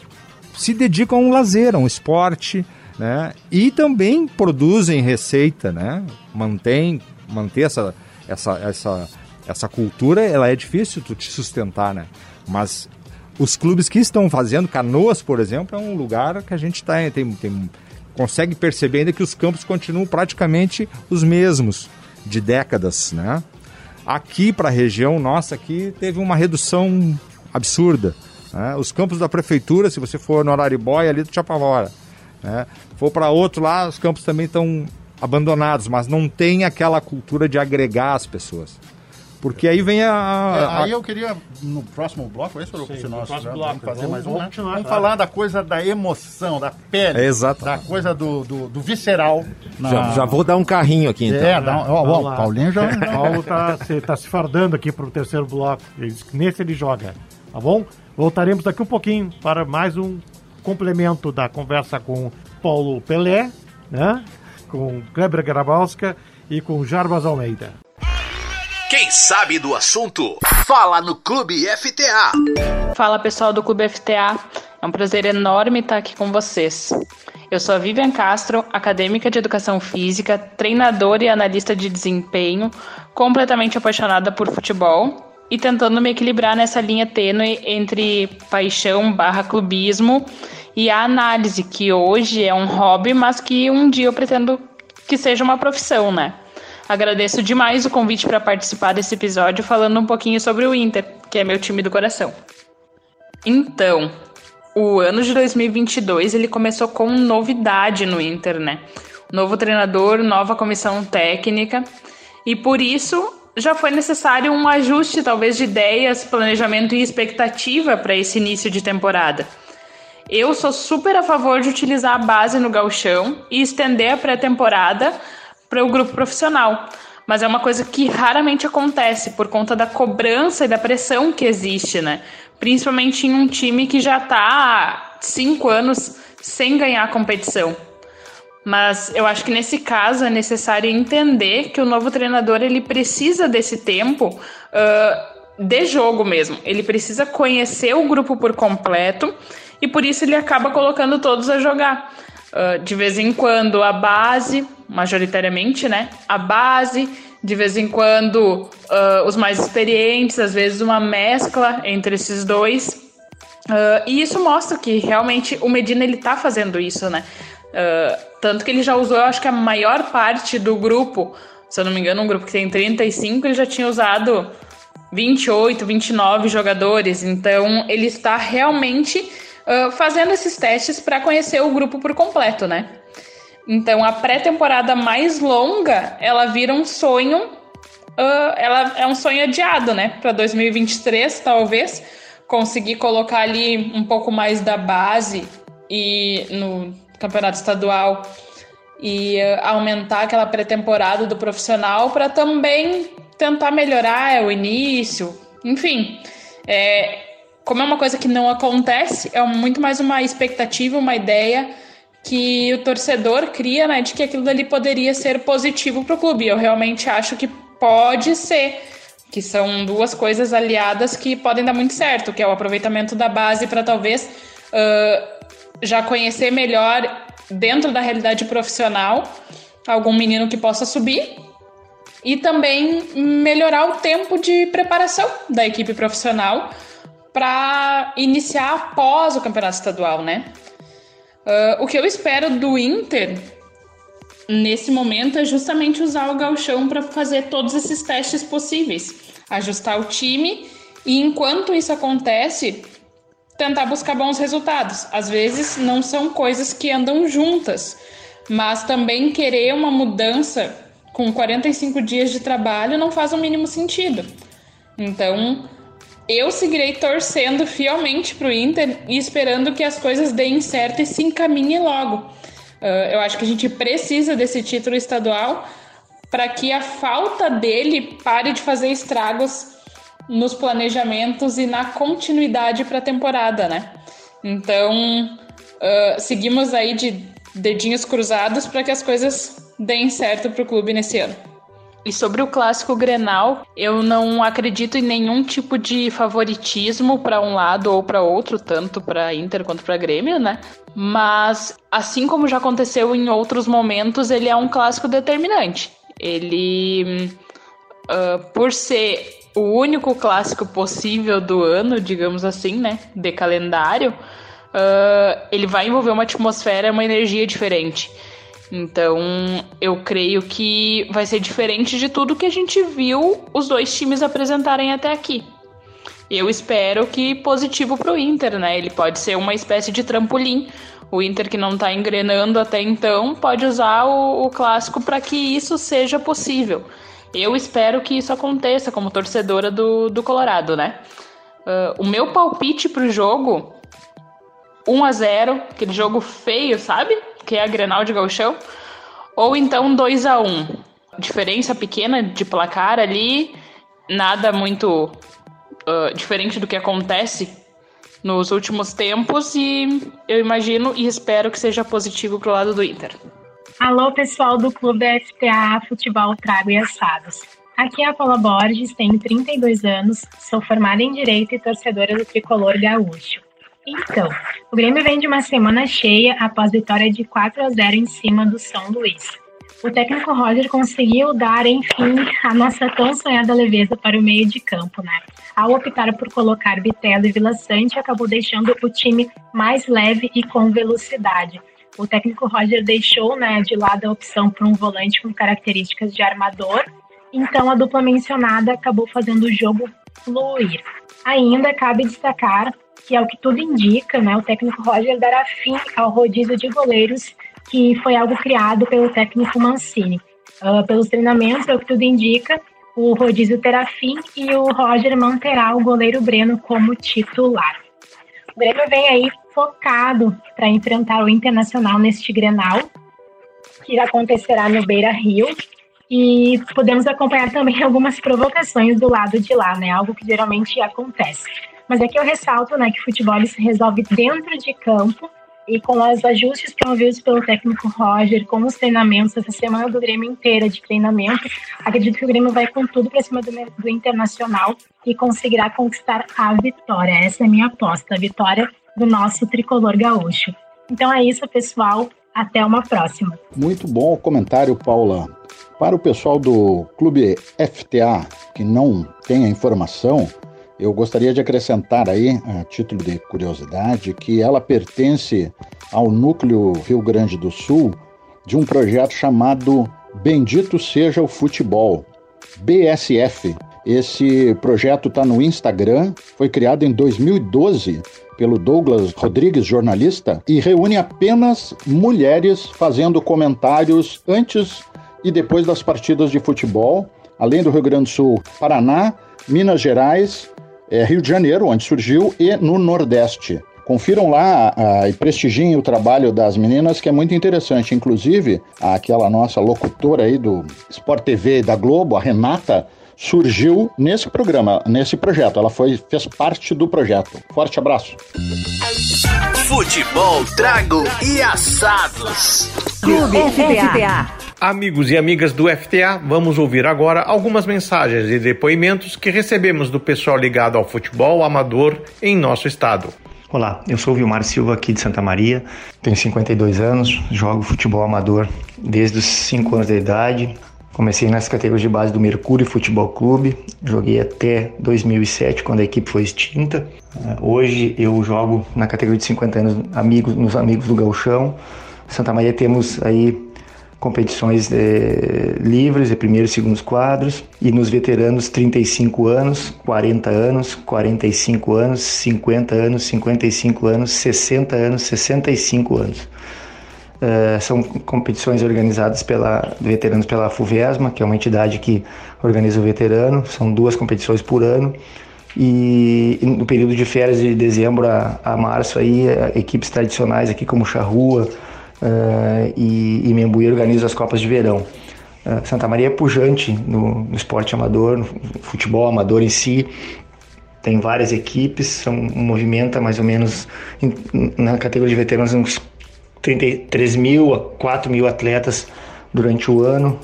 se dedicam a um lazer, a um esporte, né? e também produzem receita, né? mantém, manter essa, essa, essa, essa cultura, ela é difícil tu te sustentar, né? mas os clubes que estão fazendo, Canoas, por exemplo, é um lugar que a gente tá, tem, tem, consegue perceber ainda que os campos continuam praticamente os mesmos de décadas, né? Aqui para a região nossa aqui teve uma redução absurda. né? Os campos da prefeitura, se você for no Araribóia, ali tu te apavora. Né? For para outro lá, os campos também estão abandonados, mas não tem aquela cultura de agregar as pessoas. Porque aí vem a, É, a- aí eu queria, no próximo bloco, esse Sim, se no nós próximo vamos bloco. fazer Vamos- mais um, vamos né? continuar, Vamos claro. falar da coisa da emoção, da pele, É, exato. da coisa do, do, do visceral. na- Já, já vou dar um carrinho aqui então. É, dá um, ó, ó, o Paulinho já... *laughs* Paulo tá se, tá se fardando aqui pro terceiro bloco. Nesse ele joga, tá bom? Voltaremos daqui um pouquinho para mais um complemento da conversa com Paulo Pelé, né? Com Kleber Grabowska e com Jarbas Almeida. Quem sabe do assunto, fala no Clube FTA. Fala pessoal do Clube FTA, é um prazer enorme estar aqui com vocês. Eu sou a Vivian Castro, acadêmica de educação física, treinadora e analista de desempenho, completamente apaixonada por futebol e tentando me equilibrar nessa linha tênue entre paixão barra clubismo e a análise, que hoje é um hobby, mas que um dia eu pretendo que seja uma profissão, né? Agradeço demais o convite para participar desse episódio falando um pouquinho sobre o Inter, que é meu time do coração. Então, o ano de 2022 ele começou com novidade no Inter, né? Novo treinador, nova comissão técnica, e por isso já foi necessário um ajuste talvez de ideias, planejamento e expectativa para esse início de temporada. Eu sou super a favor de utilizar a base no galchão e estender a pré-temporada para o grupo profissional. mas é uma coisa que raramente acontece por conta da cobrança e da pressão que existe, né? Principalmente em um time que já está há cinco anos sem ganhar a competição. Mas eu acho que nesse caso é necessário entender que o novo treinador ele precisa desse tempo uh, de jogo mesmo. Ele precisa conhecer o grupo por completo e por isso ele acaba colocando todos a jogar. Uh, de vez em quando a base, majoritariamente, né? A base, de vez em quando uh, os mais experientes, às vezes uma mescla entre esses dois. Uh, e isso mostra que realmente o Medina ele tá fazendo isso, né? Tanto que ele já usou, eu acho que a maior parte do grupo, se eu não me engano, um grupo que tem 35, ele já tinha usado 28, 29 jogadores. Então ele está realmente fazendo esses testes para conhecer o grupo por completo, né? Então a pré-temporada mais longa, ela vira um sonho, uh, ela é um sonho adiado, né? Para 2023, talvez, conseguir colocar ali um pouco mais da base e no campeonato estadual e uh, aumentar aquela pré-temporada do profissional para também tentar melhorar o início, enfim. É, como é uma coisa que não acontece, é muito mais uma expectativa, uma ideia que o torcedor cria, né, de que aquilo dali poderia ser positivo para o clube. Eu realmente acho que pode ser, que são duas coisas aliadas que podem dar muito certo, que é o aproveitamento da base para talvez uh, já conhecer melhor dentro da realidade profissional algum menino que possa subir e também melhorar o tempo de preparação da equipe profissional para iniciar após o campeonato estadual, né? Uh, o que eu espero do Inter nesse momento é justamente usar o galchão para fazer todos esses testes possíveis, ajustar o time e enquanto isso acontece, tentar buscar bons resultados. Às vezes não são coisas que andam juntas, mas também querer uma mudança com 45 dias de trabalho não faz o mínimo sentido. Então, eu seguirei torcendo fielmente para o Inter e esperando que as coisas deem certo e se encaminhem logo. Uh, eu acho que a gente precisa desse título estadual para que a falta dele pare de fazer estragos nos planejamentos e na continuidade para a temporada, né? Então, uh, seguimos aí de dedinhos cruzados para que as coisas deem certo para o clube nesse ano. E sobre o clássico Grenal, eu não acredito em nenhum tipo de favoritismo para um lado ou para outro, tanto para Inter quanto para Grêmio, né? Mas assim como já aconteceu em outros momentos, ele é um clássico determinante. Ele, uh, por ser o único clássico possível do ano, digamos assim, né, de calendário, uh, ele vai envolver uma atmosfera, uma energia diferente. Então, eu creio que vai ser diferente de tudo que a gente viu os dois times apresentarem até aqui. Eu espero que positivo para o Inter, né? Ele pode ser uma espécie de trampolim. O Inter que não está engrenando até então pode usar o, o clássico para que isso seja possível. Eu espero que isso aconteça como torcedora do, do Colorado, né? Uh, o meu palpite para o jogo 1 a 0 aquele jogo feio, sabe? que é a Grenal de Gauchão, ou então 2 a 1 Diferença pequena de placar ali, nada muito uh, diferente do que acontece nos últimos tempos e eu imagino e espero que seja positivo pro lado do Inter. Alô, pessoal do Clube FTA Futebol Trago e Assados. Aqui é a Paula Borges, tenho 32 anos, sou formada em Direito e torcedora do Tricolor Gaúcho. Então, o Grêmio vem de uma semana cheia após vitória de 4 a 0 em cima do São Luís. O técnico Roger conseguiu dar, enfim, a nossa tão sonhada leveza para o meio de campo, né? Ao optar por colocar Bitelo e Vila Sante, acabou deixando o time mais leve e com velocidade. O técnico Roger deixou né, de lado a opção por um volante com características de armador, então a dupla mencionada acabou fazendo o jogo fluir. Ainda cabe destacar que é o que tudo indica, né, o técnico Roger dará fim ao rodízio de goleiros, que foi algo criado pelo técnico Mancini. Uh, pelos treinamentos, é o que tudo indica, o rodízio terá fim e o Roger manterá o goleiro Breno como titular. O Grêmio vem aí focado para enfrentar o Internacional neste Grenal, que acontecerá no Beira Rio. e podemos acompanhar também *laughs* algumas provocações do lado de lá, né? Algo que geralmente acontece. Mas aqui eu ressalto, né, que o futebol se resolve dentro de campo e com os ajustes promovidos pelo técnico Roger, com os treinamentos, essa semana do Grêmio inteira de treinamento, acredito que o Grêmio vai com tudo para cima do, do, Internacional e conseguirá conquistar a vitória. Essa é a minha aposta, a vitória do nosso tricolor gaúcho. Então é isso, pessoal. Até uma próxima. Muito bom o comentário, Paula. Para o pessoal do Clube FTA que não tem a informação, eu gostaria de acrescentar aí, a título de curiosidade, que ela pertence ao núcleo Rio Grande do Sul de um projeto chamado Bendito Seja o Futebol, BSF. Esse projeto está no Instagram, foi criado em 2012 pelo Douglas Rodrigues, jornalista, e reúne apenas mulheres fazendo comentários antes e depois das partidas de futebol, além do Rio Grande do Sul, Paraná, Minas Gerais, é, Rio de Janeiro, onde surgiu, e no Nordeste. Confiram lá uh, e prestigiem o trabalho das meninas, que é muito interessante. Inclusive, aquela nossa locutora aí do Sport TV da Globo, a Renata, surgiu nesse programa, nesse projeto. Ela foi, fez parte do projeto. Forte abraço. Futebol, trago e assados. Clube FTA. Amigos e amigas do FTA, vamos ouvir agora algumas mensagens e depoimentos que recebemos do pessoal ligado ao futebol amador em nosso estado. Olá, eu sou o Vilmar Silva aqui de Santa Maria, tenho 52 anos, jogo futebol amador desde os 5 anos de idade. Comecei nas categorias de base do Mercúrio Futebol Clube, joguei até 2007, quando a equipe foi extinta. Hoje eu jogo na categoria de 50 anos amigos, nos Amigos do Galchão. Santa Maria temos aí competições é, livres, de primeiros e segundos quadros, e nos veteranos 35 anos, 40 anos, 45 anos, 50 anos, 55 anos, 60 anos, 65 anos. É, são competições organizadas pela veteranos pela FUVESMA, que é uma entidade que organiza o veterano. São duas competições por ano. E no período de férias de dezembro a, a março aí equipes tradicionais aqui como Charrua, uh, e, e Membuí organiza as Copas de Verão. Uh, Santa Maria é pujante no, no, esporte amador, no futebol amador em si. Tem várias equipes, são, movimenta mais ou menos na categoria de veteranos uns 33 mil a 4 mil atletas durante o ano.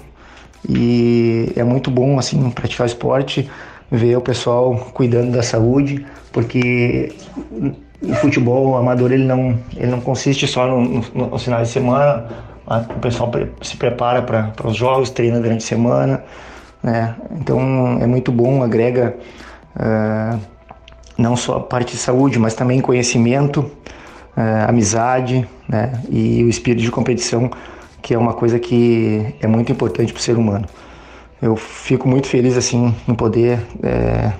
E é muito bom assim praticar esporte, ver o pessoal cuidando da saúde, porque o futebol amador ele não, ele não consiste só no, no, de semana. O pessoal se prepara para os jogos, treina durante a semana. Né? Então é muito bom, agrega uh, não só a parte de saúde, mas também conhecimento, amizade né? e o espírito de competição, que é uma coisa que é muito importante para o ser humano. Eu fico muito feliz assim em poder é,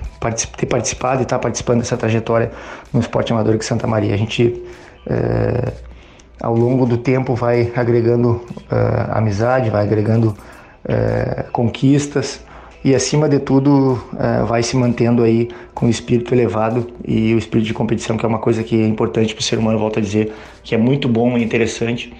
ter participado e estar participando dessa trajetória no esporte amador de Santa Maria. A gente é, ao longo do tempo vai agregando é, amizade, vai agregando conquistas e acima de tudo é, vai se mantendo aí com o espírito elevado e o espírito de competição que é uma coisa que é importante para o ser humano, volto a dizer, que é muito bom e interessante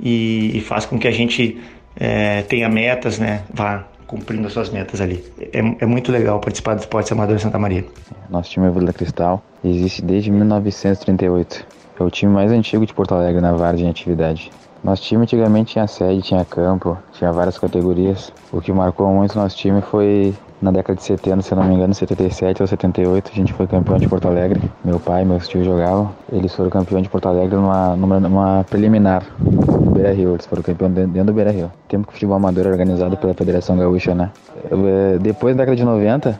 e, e faz com que a gente é, tenha metas, né, vá cumprindo as suas metas ali. É, é muito legal participar do Esporte Amador Santa Maria. Nosso time é Vila Cristal existe desde 1938. É o time mais antigo de Porto Alegre na Vargem em atividade. Nosso time antigamente tinha sede, tinha campo, tinha várias categorias. O que marcou muito nosso time foi na década de 70, se não me engano, 77 ou 78, a gente foi campeão de Porto Alegre. Meu pai meus tios jogavam. Eles foram campeão de Porto Alegre numa, numa, numa preliminar do Beira Rio. Eles foram campeão dentro do Beira Rio. Tempo que o futebol amador é organizado pela Federação Gaúcha, né? Eh, depois da década de 90,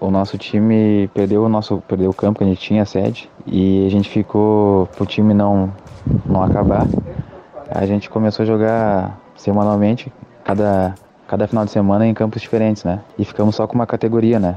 o nosso time perdeu o nosso perdeu o campo que a gente tinha sede e a gente ficou pro time não não acabar. A gente começou a jogar semanalmente, cada cada final de semana em campos diferentes, né? E ficamos só com uma categoria, né?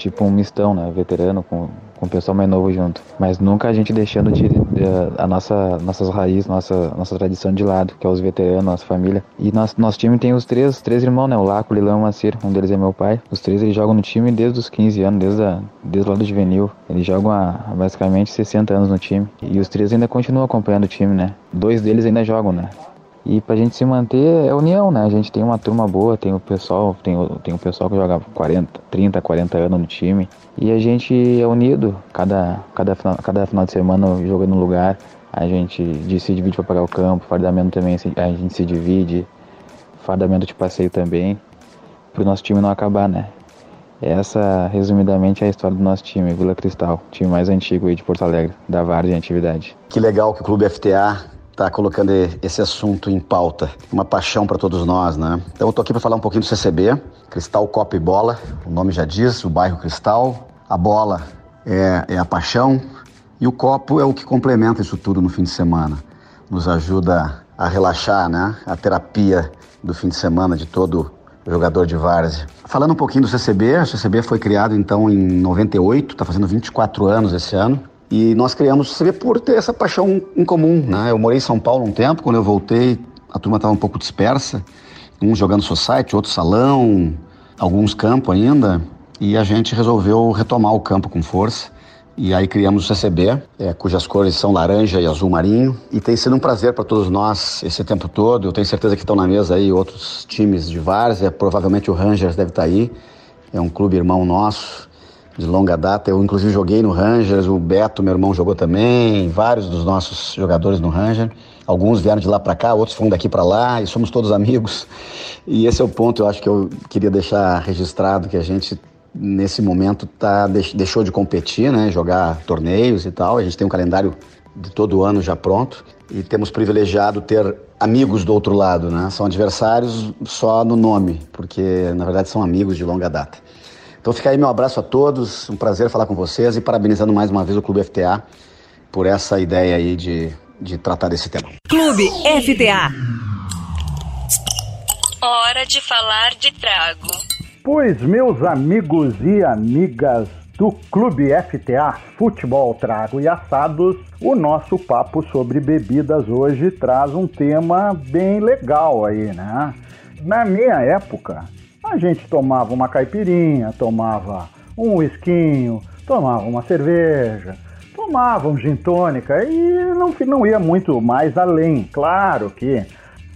Tipo um mistão, né? Veterano com, com o pessoal mais novo junto. Mas nunca a gente deixando de, de, a nossa, nossas raízes, nossa, nossa tradição de lado, que é os veteranos, nossa família. E nosso, nosso time tem os três, três irmãos, né? O Laco, o Lilão e o Macir. Um deles é meu pai. Os três eles jogam no time desde os 15 anos, desde, a, desde o lado juvenil. Eles jogam há basicamente 60 anos no time. E os três ainda continuam acompanhando o time, né? Dois deles ainda jogam, né? E pra gente se manter é união, né? A gente tem uma turma boa, tem o pessoal, tem o, tem o pessoal que joga 40, 30, 40 anos no time. E a gente é unido, cada, cada, final, cada final de semana joga num lugar, a gente se divide para pagar o campo, fardamento também a gente se divide, fardamento de passeio também, pro nosso time não acabar, né? Essa, resumidamente, é a história do nosso time, Vila Cristal, time mais antigo aí de Porto Alegre, da Várzea em atividade. Que legal que o Clube FTA está colocando esse assunto em pauta. Uma paixão para todos nós, né? Então eu tô aqui para falar um pouquinho do CCB, Cristal Copa e Bola, o nome já diz, o bairro Cristal. A bola é, é a paixão e o copo é o que complementa isso tudo no fim de semana. Nos ajuda a relaxar, né? A terapia do fim de semana de todo jogador de várzea. Falando um pouquinho do CCB, o CCB foi criado então em 98, está fazendo 24 anos esse ano. E nós criamos o CCB por ter essa paixão em comum, né? Eu morei em São Paulo um tempo, quando eu voltei, a turma estava um pouco dispersa, uns jogando society, outro salão, alguns campos ainda, e a gente resolveu retomar o campo com força. E aí criamos o CCB, é, cujas cores são laranja e azul marinho. E tem sido um prazer para todos nós esse tempo todo. Eu tenho certeza que estão na mesa aí outros times de várzea. Provavelmente o Rangers deve estar tá aí. É um clube irmão nosso de longa data. Eu inclusive joguei no Rangers. O Beto, meu irmão, jogou também. Vários dos nossos jogadores no Rangers. Alguns vieram de lá para cá, outros foram daqui para lá e somos todos amigos. E esse é o ponto, eu acho que eu queria deixar registrado que a gente nesse momento tá, deixou de competir, né, jogar torneios e tal. A gente tem um calendário de todo ano já pronto e temos privilegiado ter amigos do outro lado, né? São adversários só no nome, porque na verdade são amigos de longa data. Então fica aí meu abraço a todos, um prazer falar com vocês e parabenizando mais uma vez o Clube FTA por essa ideia aí de, de tratar desse tema. Clube FTA. Hora de falar de trago. Pois, meus amigos e amigas do Clube FTA Futebol Trago e Assados, o nosso papo sobre bebidas hoje traz um tema bem legal aí, né? Na minha época, a gente tomava uma caipirinha, tomava um whiskinho, tomava uma cerveja, tomava um gin tônica e não, não ia muito mais além. Claro que,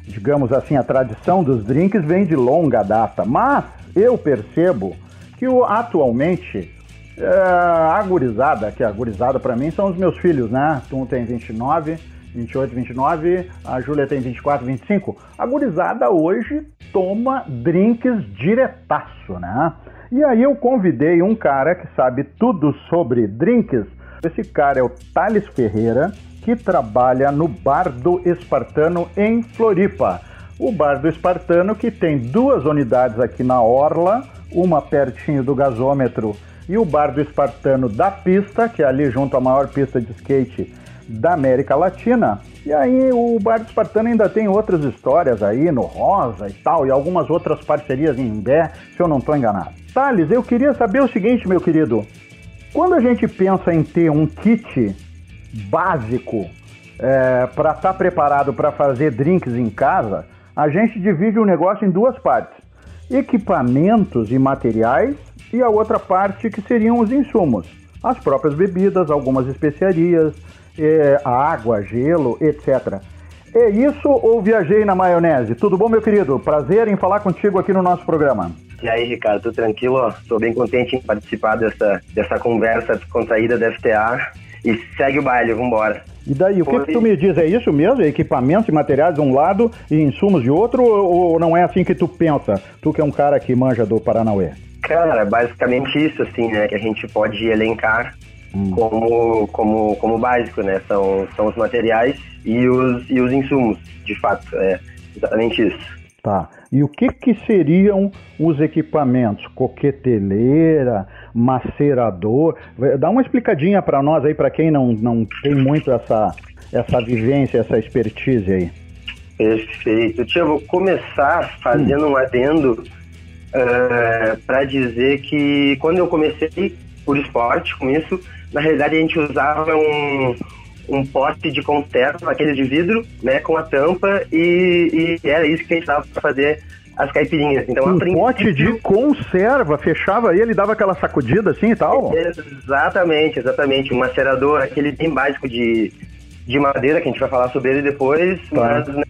digamos assim, a tradição dos drinks vem de longa data, mas eu percebo que o, atualmente é, a gurizada, que a gurizada para mim são os meus filhos, né? Um tem 29, 28, 29, a Júlia tem 24, 25. A gurizada hoje toma drinks diretaço, né? E aí eu convidei um cara que sabe tudo sobre drinks. Esse cara é o Thales Ferreira, que trabalha no Bar do Espartano em Floripa o Bar do Espartano, que tem duas unidades aqui na Orla, uma pertinho do gasômetro, e o Bar do Espartano da Pista, que é ali junto à maior pista de skate da América Latina. E aí o Bar do Espartano ainda tem outras histórias aí no Rosa e tal, e algumas outras parcerias em Bé, se eu não estou enganado. Thales, eu queria saber o seguinte, meu querido. Quando a gente pensa em ter um kit básico é, para estar tá preparado para fazer drinks em casa, a gente divide o negócio em duas partes: equipamentos e materiais, e a outra parte que seriam os insumos, as próprias bebidas, algumas especiarias, é, água, gelo, etc. É isso ou viajei na maionese? Tudo bom, meu querido? Prazer em falar contigo aqui no nosso programa. E aí, Ricardo, tudo tranquilo? Estou bem contente em participar dessa, dessa conversa descontraída da FTA. E segue o baile, vambora. E daí, o que, que, tu me diz? É isso mesmo? É equipamentos e materiais de um lado e insumos de outro? Ou não é assim que tu pensa? Tu que é um cara que manja do Paranauê. Cara, basicamente isso, assim, né? Que a gente pode elencar hum. como, como, como básico, né? São, são os materiais e os, e os insumos, de fato. É exatamente isso. Tá. E o que, que seriam os equipamentos? Coqueteleira, macerador? Dá uma explicadinha para nós aí, para quem não, não tem muito essa, essa vivência, essa expertise aí. Perfeito. Tia, vou começar fazendo hum. um adendo uh, eh, para dizer que quando eu comecei por esporte com isso, na realidade a gente usava um, um pote de conserva, aquele de vidro, né, com a tampa, e, e era isso que a gente dava para fazer as caipirinhas. Então, um pote de conserva, fechava ele, dava aquela sacudida assim e tal? Exatamente, exatamente. Um macerador, aquele bem básico de, de madeira, que a gente vai falar sobre ele depois, Tá. mas né,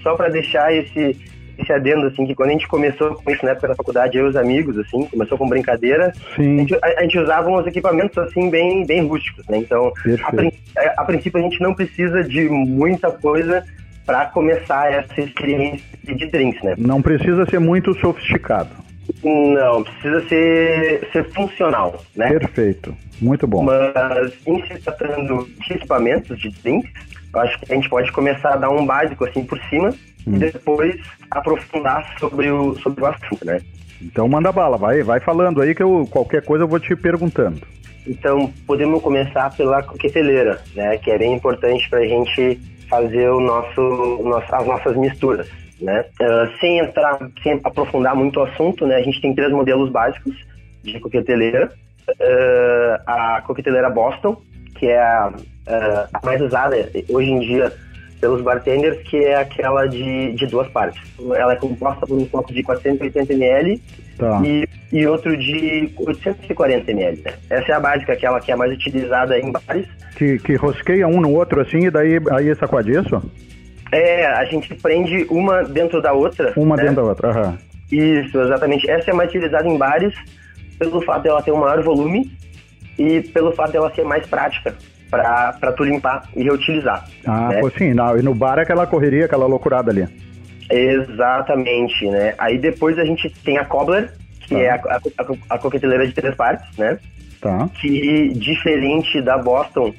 só para deixar esse, esse adendo, assim, que quando a gente começou com isso na época da faculdade, eu e os amigos, assim, começou com brincadeira, a gente, a, a gente usava uns equipamentos, assim, bem, bem rústicos, né? Então, a, prin- a- princípio, a gente não precisa de muita coisa para começar essa experiência de drinks, né? Não precisa ser muito sofisticado. Não, precisa ser, ser funcional, né? Perfeito. Muito bom. Mas em se tratando de equipamentos, de drinks, eu acho que a gente pode começar a dar um básico assim por cima Hum. e depois aprofundar sobre o, sobre o assunto, né? Então manda bala, vai, vai falando aí que eu, qualquer coisa eu vou te perguntando. Então, podemos começar pela coqueteleira, né? Que é bem importante para a gente fazer o nosso, o nosso- as nossas misturas, né? Ah, sem entrar, sem aprofundar muito o assunto, né? A gente tem três modelos básicos de coqueteleira. Ah, a coqueteleira Boston, que é a, ah, a mais usada hoje em dia pelos bartenders, que é aquela de, de duas partes. Ela é composta por um copo de 480 ml Tá. e, e outro de 840 ml. Essa é a básica, aquela que é mais utilizada em bares. Que, que rosqueia um no outro assim e daí aí sacode isso? É, a gente prende uma dentro da outra. Uma né? dentro da outra. Aham. Isso, exatamente. Essa é mais utilizada em bares pelo fato dela ter um maior volume e pelo fato dela ser mais prática para tu limpar e reutilizar. Ah, né? pô, sim, não, e no bar é aquela correria, aquela loucurada ali. Exatamente, né? Aí depois a gente tem a cobbler, que Tá. é a, a, a coqueteleira de três partes, né? Tá. que diferente da Boston,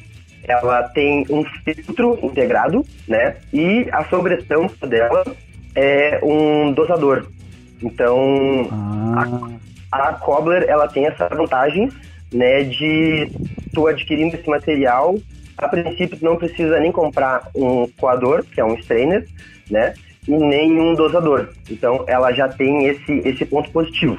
ela tem um filtro integrado, né? E a sobretampa dela é um dosador. Então, a, a Cobbler, ela tem essa vantagem, né, de tu adquirindo esse material, a princípio tu não precisa nem comprar um coador, que é um strainer, né? E nem um dosador. Então, ela já tem esse, esse ponto positivo.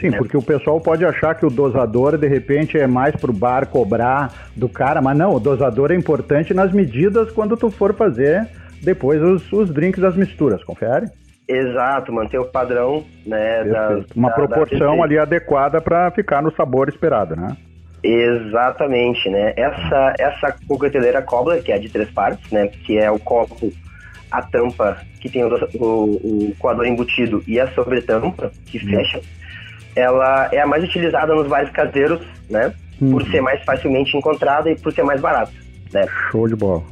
Sim, porque o pessoal pode achar que o dosador, de repente, é mais pro bar cobrar do cara, mas não, o dosador é importante nas medidas quando tu for fazer depois os, os drinks das misturas, confere? Exato, manter o padrão, né? da-. Uma da- da proporção receita. ali adequada para ficar no sabor esperado, né? Exatamente, né? Essa, essa coqueteleira cobbler, que é de três partes, né? Que é o copo, a tampa, que tem o, o, o coador embutido e a sobretampa, que fecha. Ela é a mais utilizada nos bares caseiros, né? Por Uhum. ser mais facilmente encontrada e por ser mais barata, né? Show de bola.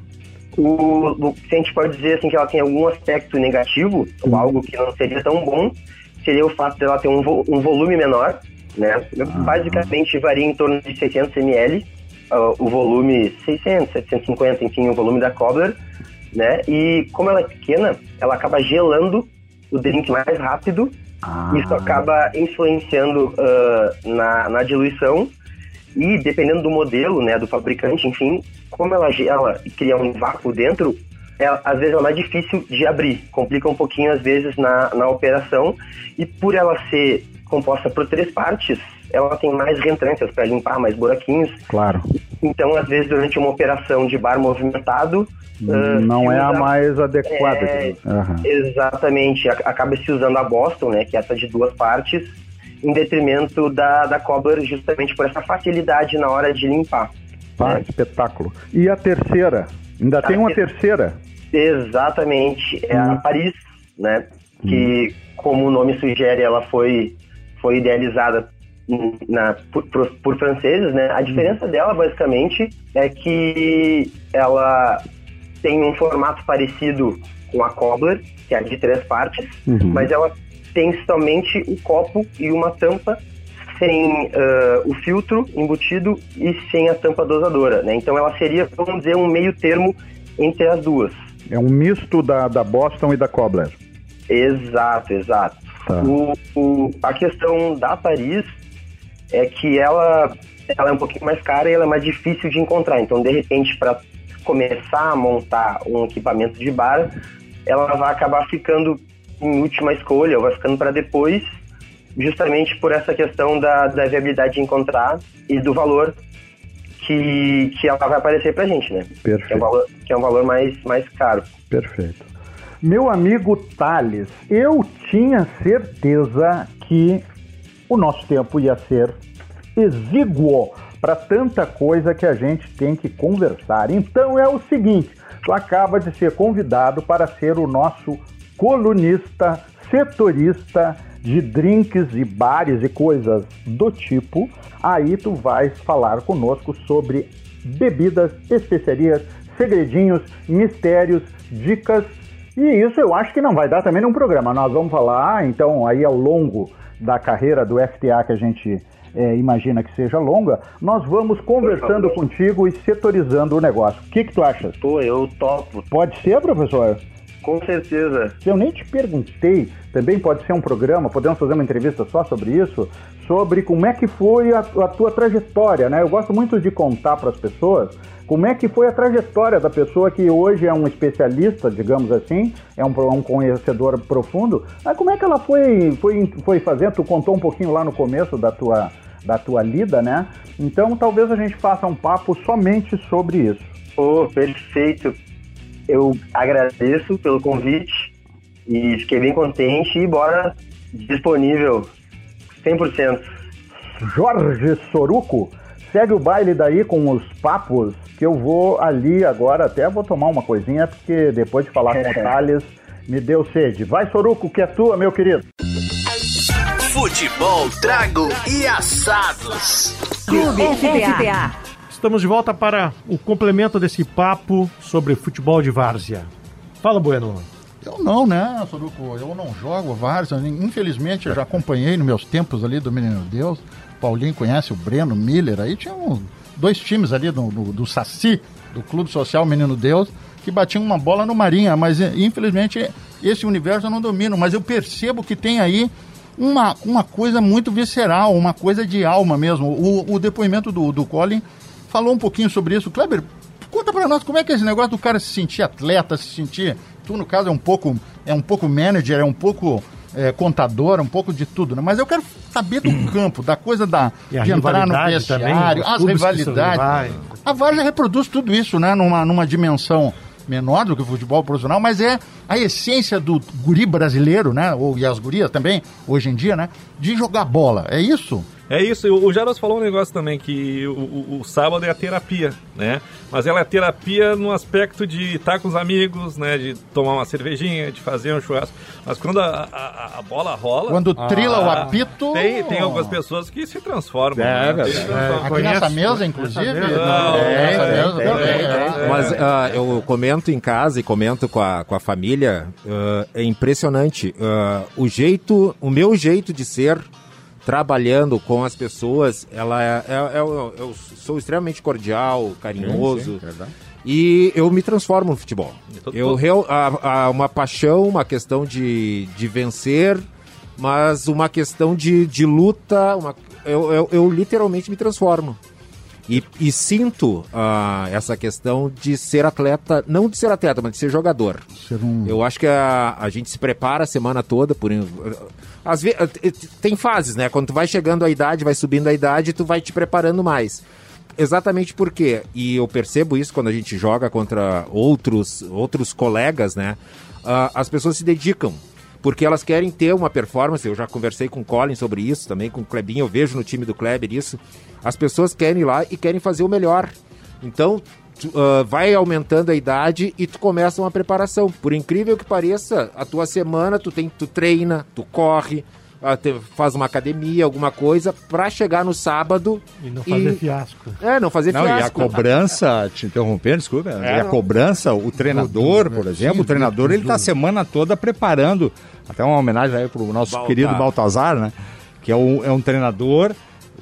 O, o que a gente pode dizer assim que ela tem algum aspecto negativo, ou algo que não seria tão bom, seria o fato dela ter um, um volume menor, né? Basicamente varia em torno de 600 ml, ah, o volume 600, 750, enfim, o volume da cobbler, né? E como ela é pequena, ela acaba gelando o drink mais rápido, isso acaba influenciando ah, na, na diluição. E dependendo do modelo, né, do fabricante, enfim, como ela gela e cria um vácuo dentro, ela, às vezes é mais difícil de abrir, complica um pouquinho às vezes na, na operação. E por ela ser composta por três partes, ela tem mais reentrâncias para limpar, mais buraquinhos. Claro. Então, às vezes, durante uma operação de bar movimentado, ah, Não se é a mais adequada. É, Aham. Exatamente, a- acaba se usando a Boston, né, que é essa de duas partes, em detrimento da, da Cobbler, justamente por essa facilidade na hora de limpar. Pá, né? espetáculo. E a terceira? Ainda tem uma terceira? Exatamente, é a Paris, né, que, como o nome sugere, ela foi, foi idealizada hum, na, por, por- por franceses, né, a diferença dela, basicamente, é que ela tem um formato parecido com a Cobbler, que é de três partes, Uhum. mas ela tem somente o copo e uma tampa sem ah, o filtro embutido e sem a tampa dosadora, né? Então ela seria, vamos dizer, um meio termo entre as duas. É um misto da, da Boston e da Cobbler. Exato, exato. Tá. O, o- a questão da Paris é que ela, ela é um pouquinho mais cara e ela é mais difícil de encontrar. Então, de repente, para começar a montar um equipamento de bar, ela vai acabar ficando em última escolha, ou vai ficando para depois, justamente por essa questão da, da viabilidade de encontrar e do valor que, que ela vai aparecer pra gente, né? Que é um Perfeito. valor, que é um valor mais, mais caro. Perfeito. Meu amigo Thales, eu tinha certeza que o nosso tempo ia ser exíguo para tanta coisa que a gente tem que conversar. Então é o seguinte: tu acaba de ser convidado para ser o nosso colunista, setorista de drinks e bares e coisas do tipo. Aí tu vais falar conosco sobre bebidas, especiarias, segredinhos, mistérios, dicas. E isso eu acho que não vai dar também num programa. Nós vamos falar, então, aí ao longo da carreira do FTA que a gente é, imagina que seja longa, nós vamos conversando contigo e setorizando o negócio. O que, que tu achas? Pô, eu topo. Pode ser, professor? Com certeza. Eu nem te perguntei, também pode ser um programa, podemos fazer uma entrevista só sobre isso, sobre como é que foi a, a tua trajetória, né? Eu gosto muito de contar para as pessoas como é que foi a trajetória da pessoa que hoje é um especialista, digamos assim, é um, um conhecedor profundo, mas como é que ela foi, foi, foi fazendo? Tu contou um pouquinho lá no começo da tua, da tua lida, né? Então talvez a gente faça um papo somente sobre isso. Pô, perfeito. Eu agradeço pelo convite e fiquei bem contente e bora disponível 100%. Jorge Soruco, segue o baile daí com os papos que eu vou ali agora, até vou tomar uma coisinha, porque depois de falar com o Thales, me deu sede. Vai, Soruco, que é tua, meu querido. Futebol, trago e assados. Clube FTA. Estamos de volta para o complemento desse papo sobre futebol de várzea. Fala, Bueno. Eu não, né, Soruco? Eu não jogo várzea. Infelizmente, eu já acompanhei nos meus tempos ali do Menino Deus. Paulinho conhece o Breno Miller. Aí tinha um dois times ali do, do, do Saci, do Clube Social Menino Deus, que batiam uma bola no Marinha, mas eh, infelizmente esse universo eu não domino, mas eu percebo que tem aí uma, uma coisa muito visceral, uma coisa de alma mesmo. O, o depoimento do, do Colin falou um pouquinho sobre isso. Kleber, conta para nós como é que é esse negócio do cara se sentir atleta, se sentir. Tu, no caso, é um pouco, é um pouco manager, é um pouco é, contador, um pouco de tudo, né? Mas eu quero saber do *clears throat* campo, da coisa da, de entrar no vestiário, as rivalidades. A Varja reproduz tudo isso, né? Numa, numa dimensão menor do que o futebol profissional, mas é a essência do guri brasileiro, né? Ou, e as gurias também, hoje em dia, né? De jogar bola. É isso? É isso, o Jaros falou um negócio também, que o, o, o, sábado é a terapia, né? Mas ela é terapia no aspecto de estar com os amigos, né? De tomar uma cervejinha, de fazer um churrasco. Mas quando a, a, a bola rola... Quando trila ah, o apito... Tem, tem algumas pessoas que se transformam. É, né? é, Aqui nessa mesa, inclusive? Mas uh, eu comento em casa e comento com a, com a família, uh, é impressionante. Uh, o jeito, o meu jeito de ser trabalhando com as pessoas, ela é, é, é eu, sou extremamente cordial, carinhoso. Sim, sim, e eu me transformo no futebol. Eu, eu há, há uma paixão, uma questão de, de vencer, mas uma questão de, de luta. Uma, eu, eu, eu literalmente me transformo. E, e sinto uh, essa questão de ser atleta, não de ser atleta, mas de ser jogador. Ser um... Eu acho que a, a gente se prepara a semana toda por. Às vezes, tem fases, né? Quando tu vai chegando a idade, vai subindo a idade, tu vai te preparando mais. Exatamente porque, e eu percebo isso quando a gente joga contra outros, outros colegas, né? Uh, as pessoas se dedicam porque elas querem ter uma performance. Eu já conversei com o Colin sobre isso, também com o Klebinho, eu vejo no time do Kleber isso. As pessoas querem ir lá e querem fazer o melhor. Então, tu, uh, vai aumentando a idade e tu começa uma preparação. Por incrível que pareça, a tua semana tu tem, tu treina, tu corre, uh, faz uma academia, alguma coisa, para chegar no sábado e não fazer e... fiasco. É, não fazer não, fiasco. E a cobrança, te interrompendo, desculpa, é, e a cobrança, o treinador, por exemplo, o treinador, ele tá a semana toda preparando, até uma homenagem aí pro nosso Baltar. querido Baltazar, né? Que é um, é um treinador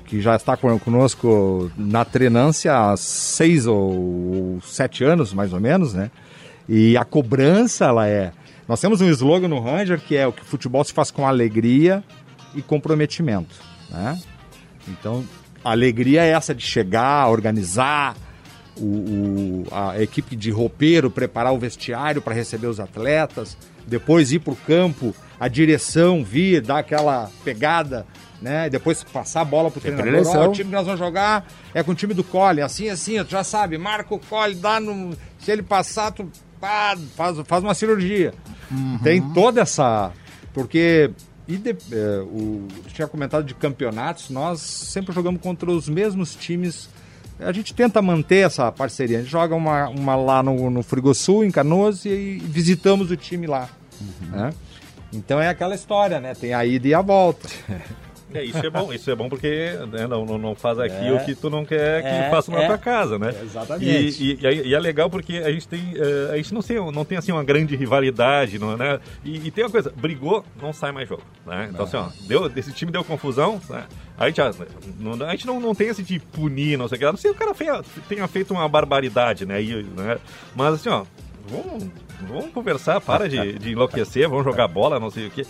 que já está conosco na treinância há seis ou sete anos, mais ou menos, né? E a cobrança, ela é... Nós temos um slogan no Ranger que é o que o futebol se faz com alegria e comprometimento, né? Então, a alegria é essa de chegar, organizar, o, o, a equipe de roupeiro preparar o vestiário para receber os atletas, depois ir para o campo, a direção vir, dar aquela pegada né? Depois passar a bola pro treinador. Ó, o time que nós vamos jogar é com o time do Cole, assim, assim, tu já sabe, marca o Cole, dá no. Se ele passar, tu pá, faz, faz uma cirurgia. Uhum. Tem toda essa. Porque e de, é, o, tinha comentado de campeonatos, nós sempre jogamos contra os mesmos times. A gente tenta manter essa parceria. A gente joga uma, uma lá no, no Frigosul, em Canoas, e, e visitamos o time lá. Né? Então é aquela história, né? Tem a ida e a volta. *laughs* É, isso é bom, isso é bom porque né, não, não, faz aqui É. o que tu não quer que É, faça na é. tua casa, né? Exatamente. E, e, e é legal porque a gente tem, eh, a gente não tem, não tem assim uma grande rivalidade, não, né? E, e tem uma coisa, brigou, não sai mais jogo, né? Então assim, ó, deu, esse time deu confusão, né? A gente, não, a gente não, não tem esse de punir, não sei o que, a não ser que o cara tenha feito uma barbaridade, né? E, né? Mas assim, ó, vamos, vamos conversar, para de, de enlouquecer, vamos jogar bola, não sei o que.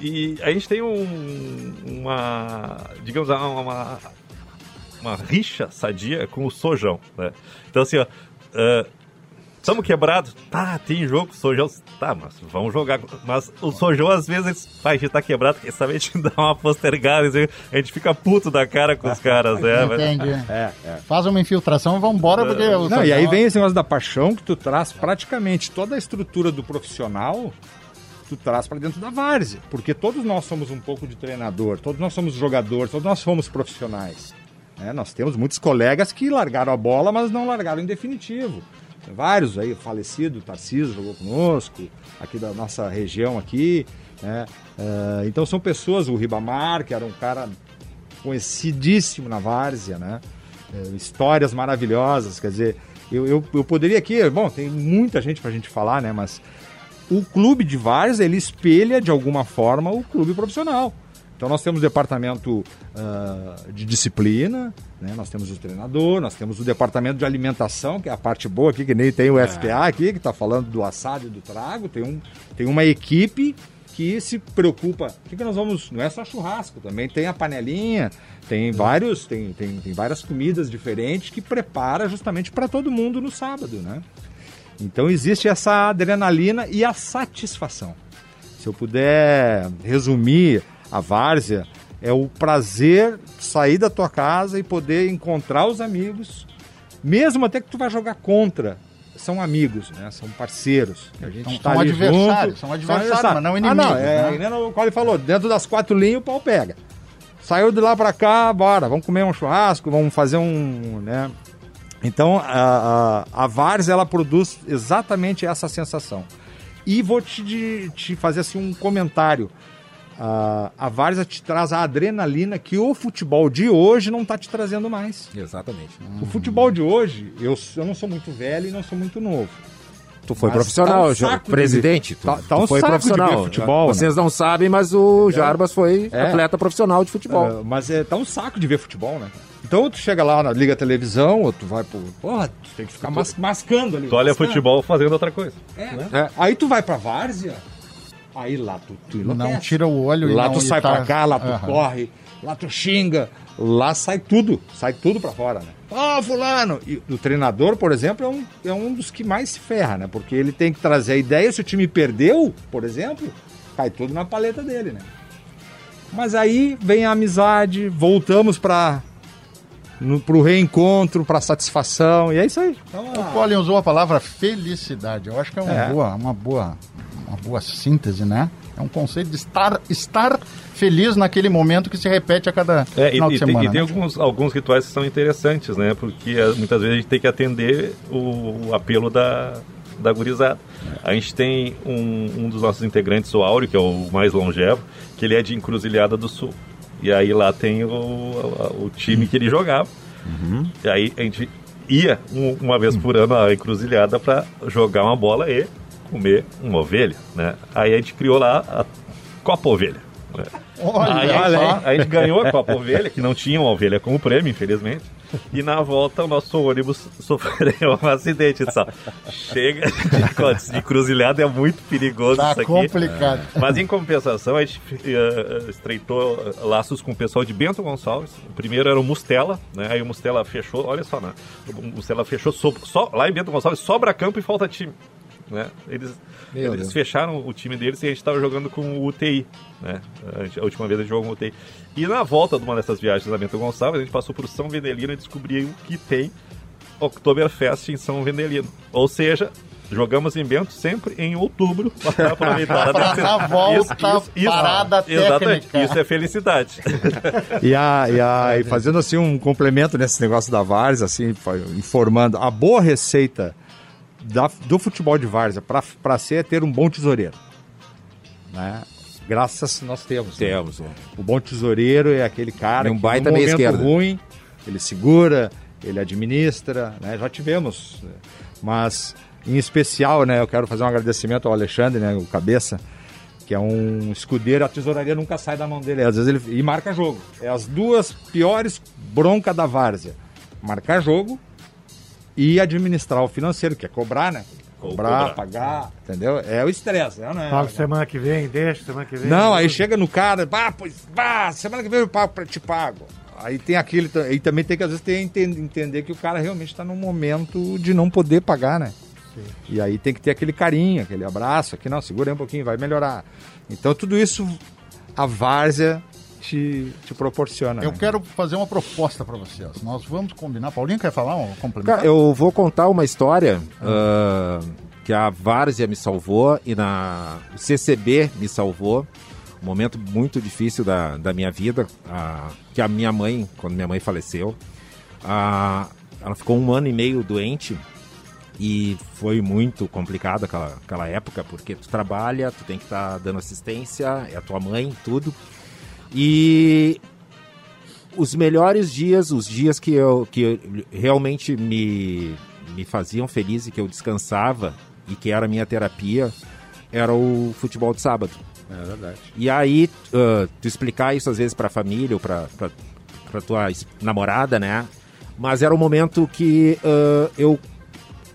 E a gente tem um, uma, digamos, uma, uma, uma rixa sadia com o Sojão, né? Então assim, ó, estamos quebrados, tá, tem jogo, Sojão, tá, mas vamos jogar. Mas o Sojão às vezes, vai, a gente tá quebrado, quem sabe a gente *laughs* dá uma postergada, assim, a gente fica puto da cara com os *laughs* caras, né? Entendi. *laughs* É, Faz uma infiltração e vambora, porque... o Não, e aí Sojão- vem esse negócio da paixão que tu traz praticamente toda a estrutura do profissional, tu traz para dentro da várzea. Porque todos nós somos um pouco de treinador, todos nós somos jogadores, todos nós somos profissionais. né? nós temos muitos colegas que largaram a bola, mas não largaram em definitivo. Tem vários aí, falecido Tarcísio jogou conosco, aqui da nossa região aqui. né? Eh, então são pessoas, o Ribamar, que era um cara conhecidíssimo na várzea, né? É, histórias maravilhosas, quer dizer, eu, eu, eu poderia aqui, bom, tem muita gente pra gente falar, né, mas o clube de várzea, ele espelha de alguma forma o clube profissional. Então nós temos o departamento ah, de disciplina, né? nós temos o treinador, nós temos o departamento de alimentação, que é a parte boa aqui, que nem tem o FTA aqui, que está falando do assado e do trago, tem, um, tem uma equipe que se preocupa. O que, que nós vamos. Não é só churrasco, também tem a panelinha, tem vários, tem, tem, tem várias comidas diferentes que prepara justamente para todo mundo no sábado, né? Então existe essa adrenalina e a satisfação. Se eu puder resumir a várzea, é o prazer sair da tua casa e poder encontrar os amigos, mesmo até que tu vai jogar contra. São amigos, né? São parceiros. A gente São- tá são adversários, junto. são adversários, mas não Ah, inimigos, não, é, né? né, o qual ele falou, dentro das quatro linhas o pau pega. Saiu de lá pra cá, bora, vamos comer um churrasco, vamos fazer um, né? Então, a, a, a Várzea, ela produz exatamente essa sensação. E vou te, de- te fazer assim um comentário. A, a Várzea te traz a adrenalina que o futebol de hoje não está te trazendo mais. Exatamente. O futebol de hoje, eu, eu não sou muito velho e não sou muito novo. Tu foi Mas profissional, tá um de presidente. ver- Tu, tá- tá tu um foi de profissional. futebol, né? Vocês não sabem, mas o Jarbas foi É. atleta profissional de futebol. É, mas é, tá um saco de ver futebol, né? Então tu chega lá na Liga Televisão, ou tu vai pro. Porra, tu tem que ficar mas- mascando ali. Tu olha mascando. futebol fazendo outra coisa. É. né? Aí tu vai pra Várzea, aí lá tu, tu. Não tira o olho e Lá tu sai tá- pra cá, lá tu Aham. corre, lá tu xinga, lá sai tudo, sai tudo pra fora, né? Ó, fulano! E o treinador, por exemplo, é um, é um dos que mais se ferra, né? Porque ele tem que trazer a ideia, se o time perdeu, por exemplo, cai tudo na paleta dele, né? Mas aí vem a amizade, voltamos para pro reencontro, pra satisfação, e é isso aí. Então, O Colin usou a palavra felicidade. Eu acho que é uma, É. Boa, uma, boa, uma boa síntese, né? É um conceito de estar, estar feliz naquele momento que se repete a cada É, e, final e de tem, semana. e tem né? alguns, alguns rituais que são interessantes, né? Porque eh, muitas vezes a gente tem que atender o, o apelo da, da gurizada. A gente tem um, um dos nossos integrantes, o Áureo, que é o mais longevo, que ele é de Encruzilhada do Sul. E aí lá tem o, o, o time que ele jogava. E aí a gente ia um- uma vez por ano à Encruzilhada para jogar uma bola e comer uma ovelha, né? Aí a gente criou lá a Copa Ovelha. né? Olha só. a gente ganhou a Copa Ovelha, que não tinha uma ovelha como prêmio, infelizmente. E na volta o nosso ônibus *laughs* sofreu um acidente. Só. Chega de, de cruzilhada, é muito perigoso Tá isso aqui. complicado. Mas em compensação, a gente eh, estreitou laços com o pessoal de Bento Gonçalves. O primeiro era o Mustela, né? Aí o Mustela fechou, olha só, né? O Mustela fechou so- só, lá em Bento Gonçalves, sobra campo e falta time. Né? Eles, eles fecharam o time deles e a gente estava jogando com o UTI. Né? A, gente- a última vez a gente jogou com o UTI. E na volta de uma dessas viagens a Bento Gonçalves, a gente passou por São Vendelino e descobriu que tem Oktoberfest em São Vendelino. Ou seja, Jogamos em Bento sempre em outubro para aproveitar dar volta, parada Exatamente. técnica. Isso é felicidade. *laughs* E, a, e, a, e fazendo assim um complemento nesse negócio da Várzea, assim, informando, a boa receita da- do futebol de Várzea para ser é ter um bom tesoureiro. Né? Graças nós temos. né? Temos. O bom tesoureiro é aquele cara E um que baita no momento esquerda. ruim, ele segura, ele administra, né? Já tivemos. né? Mas, em especial, né, eu quero fazer um agradecimento ao Alexandre, né, o cabeça, que é um escudeiro, a tesouraria nunca sai da mão dele. Às vezes ele e marca jogo. É as duas piores broncas da várzea. Marcar jogo e administrar o financeiro, que é cobrar, né? Cobrar, cobrar. pagar, entendeu? É o estresse, né? Pago semana que vem, deixa semana que vem. Não, aí chega no cara, bah, pois, bah, semana que vem eu pago, pra- te pago. Aí tem aquele, e também tem que às vezes ter, enten- entender que o cara realmente está num momento de não poder pagar, né? E aí tem que ter aquele carinho, aquele abraço, aqui não, segura aí um pouquinho, vai melhorar. Então tudo isso a várzea te, te proporciona. Eu né? quero fazer uma proposta para vocês. Nós vamos combinar. Paulinho quer falar um complementar? Cara, eu vou contar uma história ah, que a Várzea me salvou e na o CCB me salvou. Um momento muito difícil da, da minha vida, ah, que a minha mãe, quando minha mãe faleceu, ah, ela ficou um ano e meio doente e foi muito complicado aquela, aquela época, porque tu trabalha, tu tem que estar dando assistência, é a tua mãe, tudo. E os melhores dias, os dias que eu que realmente me, me faziam feliz e que eu descansava e que era a minha terapia, era o futebol de sábado. É verdade. E aí, ah, tu explicar isso às vezes pra família ou pra, pra, pra tua namorada, né? Mas era um momento que ah, eu.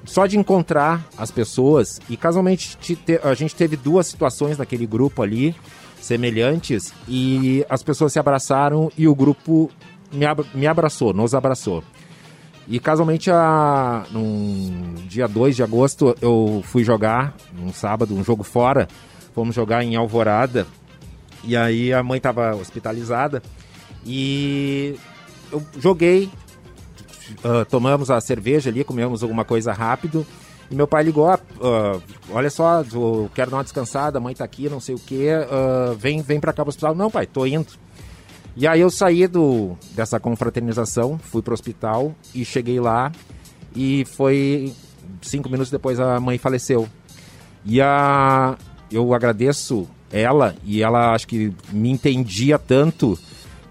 Só de encontrar as pessoas, e casualmente te- te- a gente teve duas situações naquele grupo ali, semelhantes, e as pessoas se abraçaram e o grupo me, abra- me abraçou, nos abraçou. E casualmente, a, num dia 2 de agosto, eu fui jogar, num sábado, um jogo fora. Fomos jogar em Alvorada. E aí a mãe estava hospitalizada. E eu joguei, ah, tomamos a cerveja ali, comemos alguma coisa rápido. E meu pai ligou, ah, olha só, eu quero dar uma descansada, a mãe tá aqui, não sei o que, vem, vem pra cá pro hospital. Não, pai, tô indo. E aí eu saí do, dessa confraternização, fui pro hospital e cheguei lá e foi cinco minutos depois a mãe faleceu. E a, eu agradeço ela e ela acho que me entendia tanto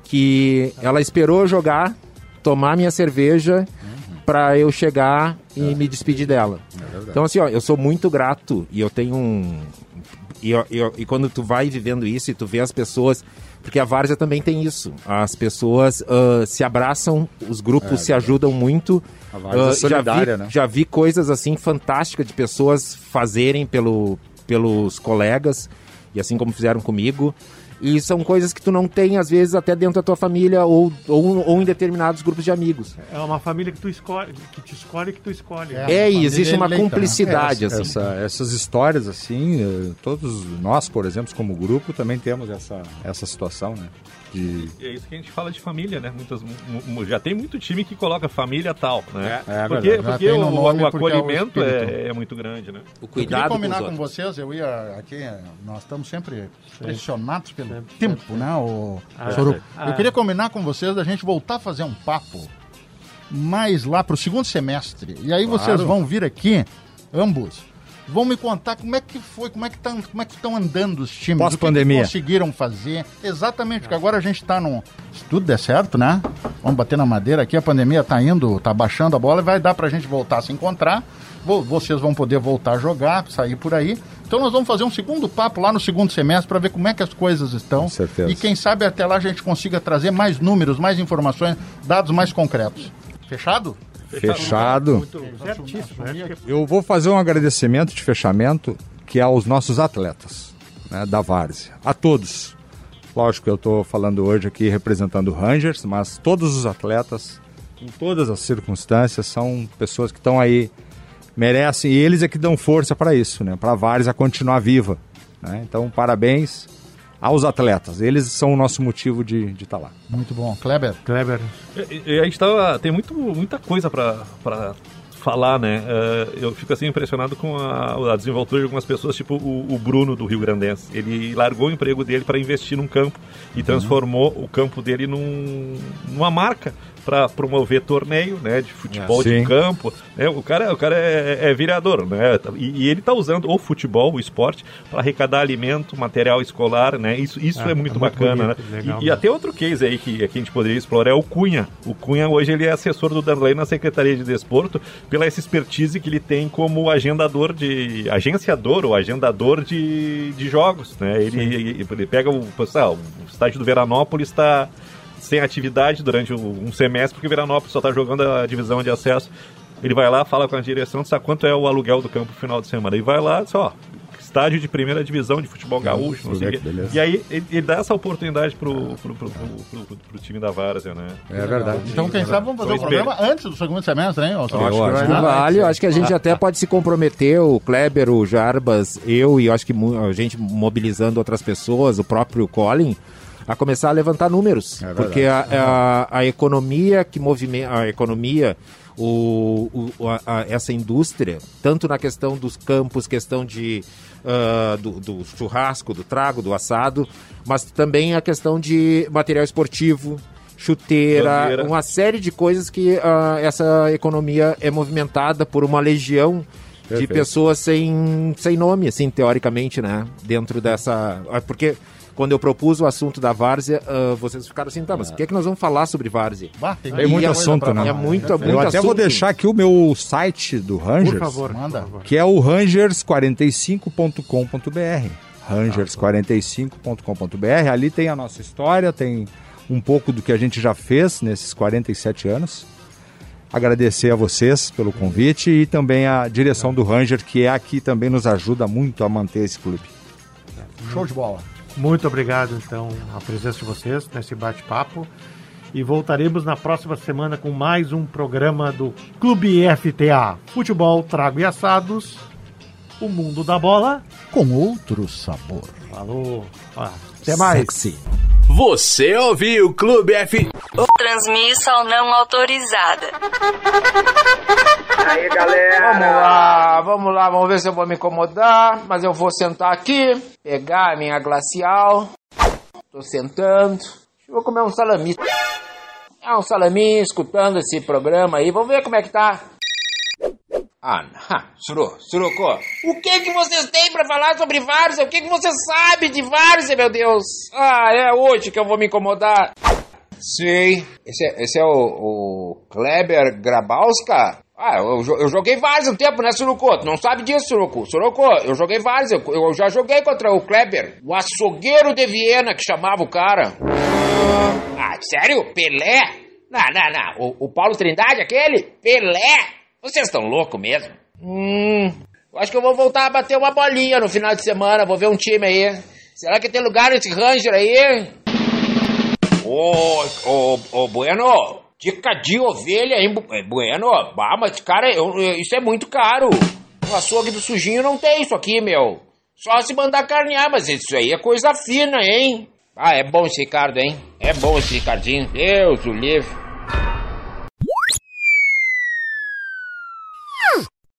que ela esperou jogar, tomar minha cerveja pra eu chegar e me despedir dela. Então assim, ó, eu sou muito grato e eu tenho um e, eu- eu- e quando tu vai vivendo isso e tu vê as pessoas porque a Várzea também tem isso. As pessoas ah, se abraçam, os grupos É, se ajudam muito. A Várzea é Ah, já, solidária, vi, né? já vi coisas assim fantásticas de pessoas fazerem pelo, pelos colegas, e assim como fizeram comigo. E são coisas que tu não tem, às vezes, até dentro da tua família ou, ou, ou em determinados grupos de amigos. É uma família que tu escolhe, que te escolhe e que tu escolhe. É, e existe uma né? cumplicidade, Essa- assim. essa- essas histórias, assim, eh, todos nós, por exemplo, como grupo, também temos essa, essa situação, né? E é isso que a gente fala de família, né? Muitas, mu- mu- já tem muito time que coloca família tal, né? É, é porque verdade. Já porque o, no o porque é o acolhimento é, é muito grande, né? O Eu queria combinar com vocês, eu ia aqui, nós estamos sempre pressionados pelo tempo, né, o Ah, Soruco? ah. Eu queria combinar com vocês da gente voltar a fazer um papo mais lá para o segundo semestre. E aí vocês Claro. vão vir aqui, ambos, vão me contar como é que foi, como é que tá, como é que estão andando os times, o que que Pós-pandemia. conseguiram fazer. Exatamente, porque agora a gente está num. Se tudo der certo, né? Vamos bater na madeira aqui, a pandemia está indo, está baixando a bola e vai dar para a gente voltar a se encontrar. Vo- Vocês vão poder voltar a jogar, sair por aí. Então nós vamos fazer um segundo papo lá no segundo semestre para ver como é que as coisas estão. Com certeza. E quem sabe até lá a gente consiga trazer mais números, mais informações, dados mais concretos. Fechado? Fechado. Certíssimo. acho que- Eu vou fazer um agradecimento de fechamento que é aos nossos atletas né, da Várzea. A todos. Lógico que eu estou falando hoje aqui representando o Rangers, mas todos os atletas, em todas as circunstâncias, são pessoas que estão aí, merecem, e eles é que dão força para isso, né, para a Várzea continuar viva. né. Então, parabéns aos atletas. Eles são o nosso motivo de estar lá. Muito bom. Kleber? Kleber. E, e a gente tava, tem muito, muita coisa pra falar, né? Uh, eu fico assim impressionado com a, a, desenvoltura de algumas pessoas, tipo o, o, Bruno do Rio Grandense. Ele largou o emprego dele para investir num campo e uhum. transformou o campo dele num, numa marca para promover torneio, né, de futebol é, de campo. Né? O cara, o cara é, é vereador, né? E, e ele está usando o futebol, o esporte, para arrecadar alimento, material escolar, né? Isso, isso é, é muito é bacana, bonito, né? Legal, e, e, até outro case aí que, que a gente poderia explorar é o Cunha. O Cunha hoje ele é assessor do Darley na Secretaria de Desporto pela essa expertise que ele tem como agendador de agenciador ou agendador de, de jogos, né? Ele, ele, ele pega o, o estádio do Veranópolis está sem atividade durante um semestre, porque o Veranópolis só está jogando a divisão de acesso. Ele vai lá, fala com a direção, sabe quanto é o aluguel do campo no final de semana. E vai lá, só, estádio de primeira divisão de futebol gaúcho, não sei o quê. E aí ele, ele, dá essa oportunidade pro, pro, pro, pro, pro time da Várzea, né? É verdade. Então, quem sabe vamos fazer o um programa antes do segundo semestre, hein? Eu acho, acho que vale. Eu acho que a gente até pode se comprometer, o Kleber, o Jarbas, eu e eu acho que a gente mobilizando outras pessoas, o próprio Colin, a começar a levantar números. É porque a, a, a, economia que movimenta, a economia, o, o a, essa indústria, tanto na questão dos campos, questão de, uh, do, do, churrasco, do trago, do assado, mas também a questão de material esportivo, chuteira, Bandeira. uma série de coisas que uh, essa economia é movimentada por uma legião Perfeito. de pessoas sem, sem nome, assim, teoricamente, né? Dentro dessa. Ah, porque quando eu propus o assunto da várzea, uh, vocês ficaram assim, tá, mas o que é que nós vamos falar sobre várzea? Bah, tem é muito assunto, né? É muito, é muito Eu até assunto. vou deixar aqui o meu site do Rangers. Por favor, manda. Que é o rangers45.com.br. Rangers45.com.br. Ali tem a nossa história, tem um pouco do que a gente já fez nesses 47 anos. Agradecer a vocês pelo convite e também a direção do Ranger, que é aqui também nos ajuda muito a manter esse clube. Show de bola. Muito obrigado, então, a presença de vocês nesse bate-papo. E voltaremos na próxima semana com mais um programa do Clube FTA. Futebol, trago e assados. O mundo da bola. Com outro sabor. Falou. Até mais. Sexy. Você ouviu o Clube F. Transmissão não autorizada. Aí, galera. Vamos lá, vamos lá, vamos ver se eu vou me incomodar. Mas eu vou sentar aqui, pegar a minha glacial. Tô sentando. Vou comer um salami. É um salami escutando esse programa aí. Vamos ver como é que tá. Ah, Suru, Suruco, o que que vocês têm para falar sobre Várzea? O que que você sabe de Várzea, meu Deus? Ah, é hoje que eu vou me incomodar. Sim, esse é, esse é o, o Kleber Grabowska? Ah, eu, eu joguei Várzea um tempo, né, Suruco? Tu não sabe disso, Suruco? Suruco, eu joguei Várzea, eu, eu já joguei contra o Kleber, o açougueiro de Viena, que chamava o cara. Ah, sério? Pelé? Não, não, não, o, o Paulo Trindade, aquele? Pelé? Vocês estão loucos mesmo? Hum. Acho que eu vou voltar a bater uma bolinha no final de semana. Vou ver um time aí. Será que tem lugar nesse Ranger aí? Ô, ô, ô, Bueno. Dica de ovelha, hein, é, Bueno? Bah, mas, cara, eu, isso é muito caro. O açougue do sujinho não tem isso aqui, meu. Só se mandar carnear, mas isso aí é coisa fina, hein? Ah, é bom esse Ricardo, hein? É bom esse Ricardinho. Deus o livre.